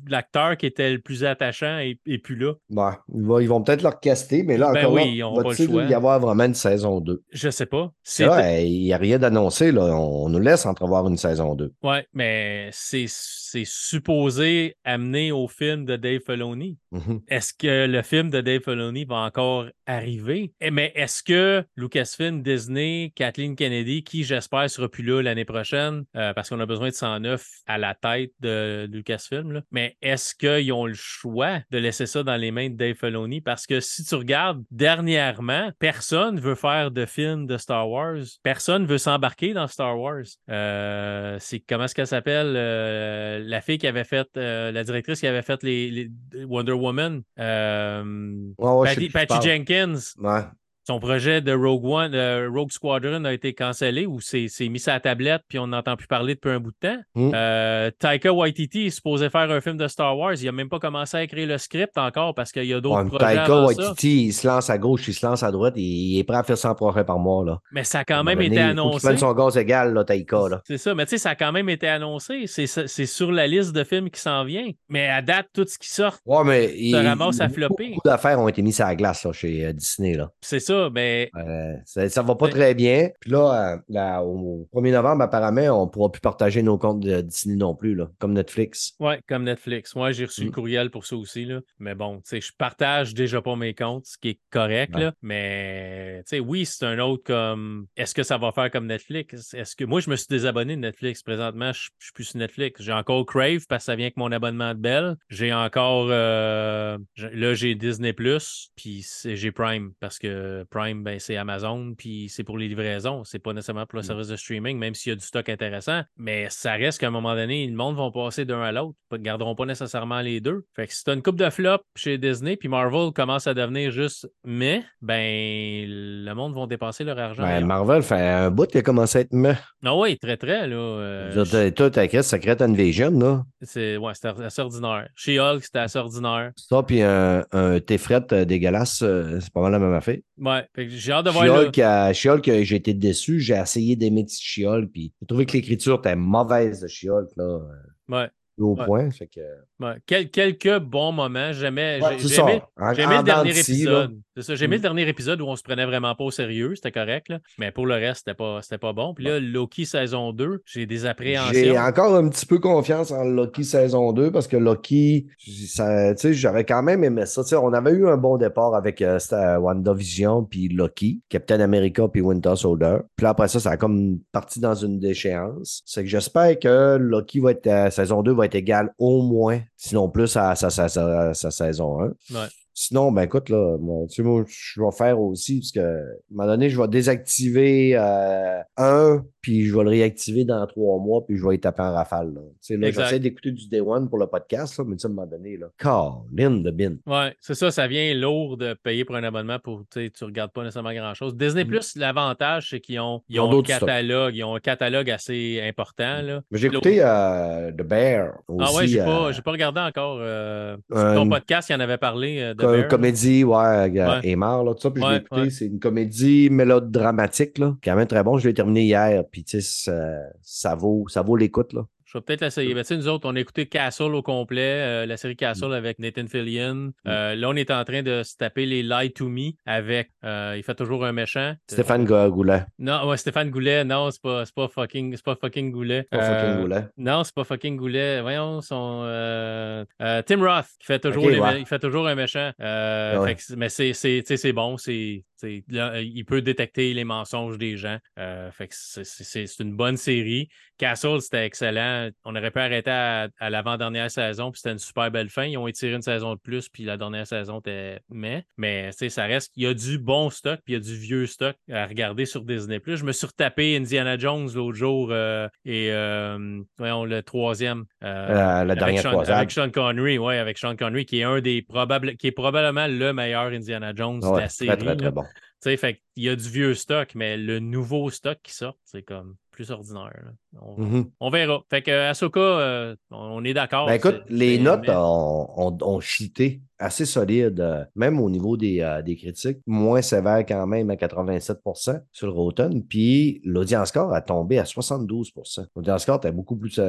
l'acteur qui était le plus attachant, est, est plus là. Ouais. Ils vont, peut-être leur caster, mais là, Ben encore oui, là, le choix. y avoir vraiment une saison 2? Je sais pas. Il n'y a rien d'annoncé. on nous laisse entrevoir une saison 2. Ouais, mais c'est c'est supposé amener au film de Dave Filoni. Mhm. Est-ce que le film de Dave Filoni va encore arriver? Eh, Mais est-ce que Lucasfilm, Disney, Kathleen Kennedy, qui j'espère sera plus là l'année prochaine, euh, parce qu'on a besoin de 109 à la tête de Lucasfilm, là, mais est-ce qu'ils ont le choix de laisser ça dans les mains de Dave Filoni? Parce que si tu regardes dernièrement, personne veut faire de film de Star Wars. Personne veut s'embarquer dans Star Wars. Euh, c'est comment est-ce qu'elle s'appelle? Euh, la fille qui avait fait, euh, la directrice qui avait fait les, les Wonder Woman. Euh, Ouais, Patty. Jenkins, Ouais. Son projet de Rogue One, euh, Rogue Squadron a été cancellé ou c'est mis sur la tablette puis on n'entend plus parler depuis un bout de temps. Mm. Euh, Taika Waititi est supposé faire un film de Star Wars. Il n'a même pas commencé à écrire le script encore parce qu'il y a d'autres Ouais, projets Taika avant ça. Waititi, il se lance à gauche, il se lance à droite, il, il est prêt à faire 100 projets par mois. Là. Mais ça a À quand même été il annoncé. prenne son gaz égal, là, Taika. Là. C'est ça, mais tu sais, ça a quand même été annoncé. C'est sur la liste de films qui s'en vient. Mais à date, tout ce qui sort, Ouais, mais il, ramasse à flopper. beaucoup d'affaires ont été mises à la glace là, chez euh, Disney. Là. c'est ça. Mais Euh, ça, ça va pas très bien. Puis là, euh, là, au 1er novembre, apparemment, on ne pourra plus partager nos comptes de Disney non plus, là, comme Netflix. Ouais, comme Netflix. Moi, j'ai reçu le Mm. courriel pour ça aussi. Là. Mais bon, tu sais, je partage déjà pas mes comptes, ce qui est correct. Ouais. Là. Mais, tu sais, oui, c'est un autre comme. Est-ce que ça va faire comme Netflix? Est-ce que. Moi, je me suis désabonné de Netflix. Présentement, je suis plus sur Netflix. J'ai encore Crave parce que ça vient avec mon abonnement de Bell. J'ai encore. euh, Là, j'ai Disney Plus, puis j'ai Prime parce que Prime, ben, c'est Amazon, puis c'est pour les livraisons. C'est pas nécessairement pour le Mm. service de streaming, même s'il y a du stock intéressant. Mais ça reste qu'à un moment donné, le monde va passer d'un à l'autre. Ils ne garderont pas nécessairement les deux. Fait que si tu as une coupe de flop chez Disney, puis Marvel commence à devenir juste mais, ben, le monde va dépasser leur argent. Ben. Marvel fait un bout qui a commencé à être me. Ah oui, très, très. Là, euh, Je Toi, ta crise Secret Invasion, là. c'est ouais, c'était assez ordinaire. Chez Hulk, c'était assez ordinaire. Ça, puis un, un euh, dégueulasse, euh, c'est pas mal la même affaire. Ouais, j'ai hâte de voir. Chiol, a- Chiol, que j'ai été déçu, j'ai essayé d'aimer petit Chiol, puis j'ai trouvé que l'écriture était mauvaise de Chiol, là, euh, Ouais, au Ouais. point. Fait que, ouais. Quel- quelques bons moments. J'aimais Ouais, j'ai- j'ai aimé- j'ai aimé en le dernier de épisode. C'est ça. J'ai aimé Mm. le dernier épisode où on se prenait vraiment pas au sérieux. C'était correct. Là. Mais pour le reste, c'était pas, c'était pas bon. Puis là, Loki saison 2, j'ai des J'ai appréhensions. encore un petit peu confiance en Loki saison 2 parce que Loki, ça, tu sais, j'aurais quand même aimé ça. On avait eu un bon départ avec euh, WandaVision puis Loki, Captain America puis Winter Soldier. Puis là, après ça, ça a comme parti dans une déchéance. C'est que j'espère que Loki va être, euh, saison 2 va être égal au moins, sinon plus à sa, sa- sa- sa saison 1. Ouais. Sinon, ben écoute, là, moi, tu sais, moi, je vais faire aussi, parce que, à un moment donné, je vais désactiver euh, un, puis je vais le réactiver dans trois mois, puis je vais y taper en rafale. Là. Là, j'essaie d'écouter du Day One pour le podcast, là, mais tu sais, à un moment donné, là, Colin de bin. Ouais, c'est ça, ça vient lourd de payer pour un abonnement pour, tu sais, tu regardes pas nécessairement grand-chose. Disney Mm. Plus, l'avantage, c'est qu'ils ont, ils Ils ont ont un catalogue, ils ont un catalogue assez important, là. Mais J'ai écouté euh, The Bear aussi. Ah ouais, j'ai euh, pas, j'ai pas regardé encore. euh, un- ton podcast, il en avait parlé euh, Bear, comédie, ouais, Ouais. Aymar, là, tout ça. Puis je l'ai écouté, ouais. c'est une comédie mélodramatique, là, quand même très bon. Je l'ai terminé hier, puis tu sais, ça, ça vaut, ça vaut l'écoute, là. Je vais peut-être l'essayer. Ben, tu sais, nous autres, on a écouté Castle au complet, euh, la série Mm. Castle avec Nathan Fillion. Euh, là, on est en train de se taper les Lie to Me avec. euh, il fait toujours un méchant. Stéphane Goulet. Non, ouais, Stéphane Goulet. Non, c'est pas, c'est pas fucking, c'est pas fucking Goulet. Pas fucking Goulet. Non, c'est pas fucking Goulet. Voyons, son. Tim Roth, qui fait toujours, Ok, les- ouais. il fait toujours un méchant. Euh, Ouais. fait que mais c'est, c'est, tu sais, c'est bon. C'est- là, il peut détecter les mensonges des gens. Euh, fait que c'est, une bonne série. Castle, c'était excellent. On aurait pu arrêter à, à l'avant-dernière saison, puis c'était une super belle fin. Ils ont étiré une saison de plus, puis la dernière saison était mais. Mais ça reste qu'il y a du bon stock, puis il y a du vieux stock à regarder sur Disney. Je me suis retapé Indiana Jones l'autre jour euh, et euh, voyons, le troisième. euh, Euh, la avec dernière Sean, croisade. avec Sean Connery, ouais, avec Sean Connery, qui est un des probables, qui est probablement le meilleur Indiana Jones de Ouais, la très, série. très, très là. bon. Tu sais, fait qu'il y a du vieux stock, mais le nouveau stock qui sort, c'est comme plus ordinaire. là. On, Mhm. on verra. Fait que Ahsoka, euh, on est d'accord. Ben écoute, les notes mais- ont, ont, ont chuté assez solide, euh, même au niveau des, euh, des critiques, moins sévère quand même à 87% sur le Rotten, puis l'audience score a tombé à 72% L'audience score était beaucoup plus,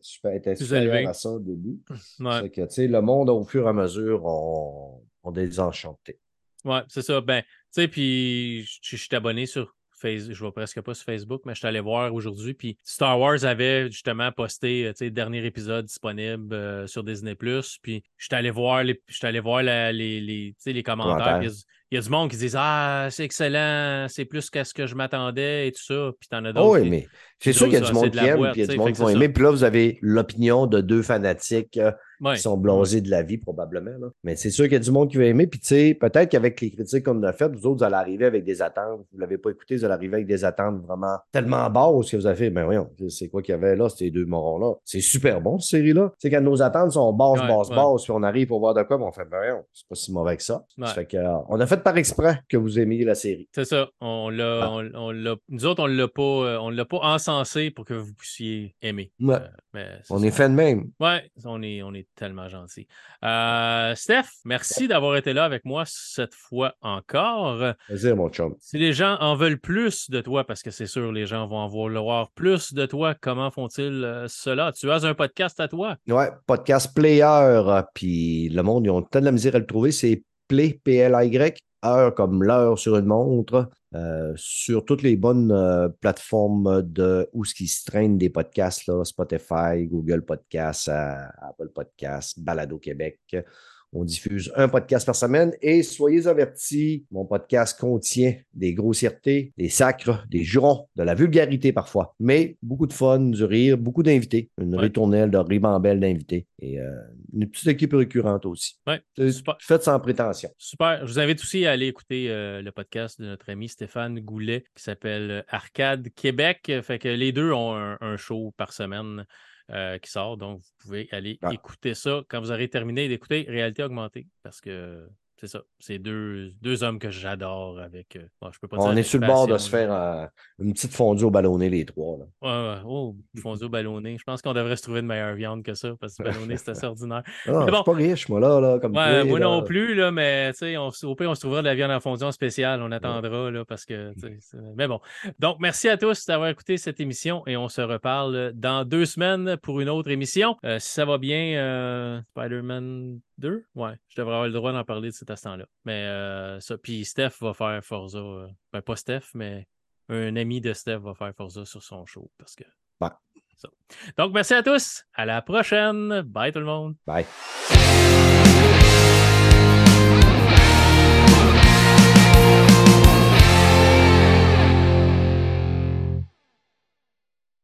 super, était Plus supérieur élevé. à ça au début. Ouais. C'est que, tu sais, le monde, au fur et à mesure, on, on désenchanté. Ouais, c'est ça. Ben, sais, puis je suis abonné sur Facebook. Je vois presque pas sur Facebook, mais je suis allé voir aujourd'hui. Puis Star Wars avait justement posté, euh, tu sais, le dernier épisode disponible euh, sur Disney. Puis je suis allé voir les, je suis allé voir la- les, les, les commentaires. Commentaires. Il y, a du- monde qui disent Ah, c'est excellent, c'est plus qu'à ce que je m'attendais et tout ça. Puis t'en as d'autres. Oh oui, mais c'est sûr qu'il y a du c'est monde de qui aime, boîte, puis il y a du monde qui c'est aimer. Puis là, vous avez l'opinion de deux fanatiques euh, Ouais. qui sont blasés de la vie, probablement. là. Mais c'est sûr qu'il y a du monde qui va aimer. Puis, tu sais, peut-être qu'avec les critiques qu'on a faites, vous autres, vous allez arriver avec des attentes. Vous ne l'avez pas écouté, vous allez arriver avec des attentes vraiment tellement basses que vous avez fait, ben voyons, c'est quoi qu'il y avait là, ces deux morons-là. C'est super bon, cette série-là. Tu sais, quand nos attentes sont basses, basses, basses, puis on arrive pour voir de quoi, ben on fait, ben voyons, c'est pas si mauvais que ça. Ouais. Ça fait que, euh, on a fait par exprès que vous aimiez la série. C'est ça. On l'a, Ah. on, nous autres, on l'a pas, euh, on l'a pas encensé pour que vous puissiez aimer. Ouais. Euh, mais On ça. est fait de même. Ouais, on est, on est tellement gentil. Euh, Steph, merci d'avoir été là avec moi cette fois encore. Vas-y, mon chum. Si les gens en veulent plus de toi, parce que c'est sûr, les gens vont en vouloir plus de toi, comment font-ils cela? Tu as un podcast à toi? Ouais, podcast Player, puis le monde, ils ont tant de la misère à le trouver. C'est Play, P-L-Y, heure comme l'heure sur une montre, euh, sur toutes les bonnes euh, plateformes de où ce qui se traîne des podcasts, Spotify, Google Podcasts, euh, Apple Podcasts, Balado Québec. On diffuse un podcast par semaine et soyez avertis, mon podcast contient des grossièretés, des sacres, des jurons, de la vulgarité parfois, mais beaucoup de fun, du rire, beaucoup d'invités, une Ouais. ritournelle de ribambelle d'invités et euh, une petite équipe récurrente aussi. Ouais, C'est- super. Faites sans prétention. Super. Je vous invite aussi à aller écouter euh, le podcast de notre ami Stéphane Goulet qui s'appelle Arcade Québec. Fait que les deux ont un, un show par semaine euh, qui sort. Donc, vous pouvez aller Ah. écouter ça quand vous aurez terminé d'écouter Réalité Augmentée. Parce que c'est ça. C'est deux, deux hommes que j'adore avec. euh, bon, je peux pas On est sur le bord de se faire euh, une petite fondue au ballonné, les trois. là. Ouais, ouais. Oh, fondue au ballonné. Je pense qu'on devrait se trouver de meilleure viande que ça parce que ballonné, c'est assez ordinaire. Ah, Mais je bon. suis pas riche, moi, là, là comme Ouais, moi là. non plus, là, mais on, au pire, on se trouvera de la viande en fondue en spécial. On attendra, là, parce que. Mais bon. Donc, merci à tous d'avoir écouté cette émission et on se reparle dans deux semaines pour une autre émission. Euh, si ça va bien, Spider-Man Deux? Ouais, je devrais avoir le droit d'en parler de cet instant-là. Mais euh, ça, puis Steph va faire Forza. Euh, ben, pas Steph, mais un ami de Steph va faire Forza sur son show. Parce que. Ouais. Donc, merci à tous. À la prochaine. Bye tout le monde. Bye.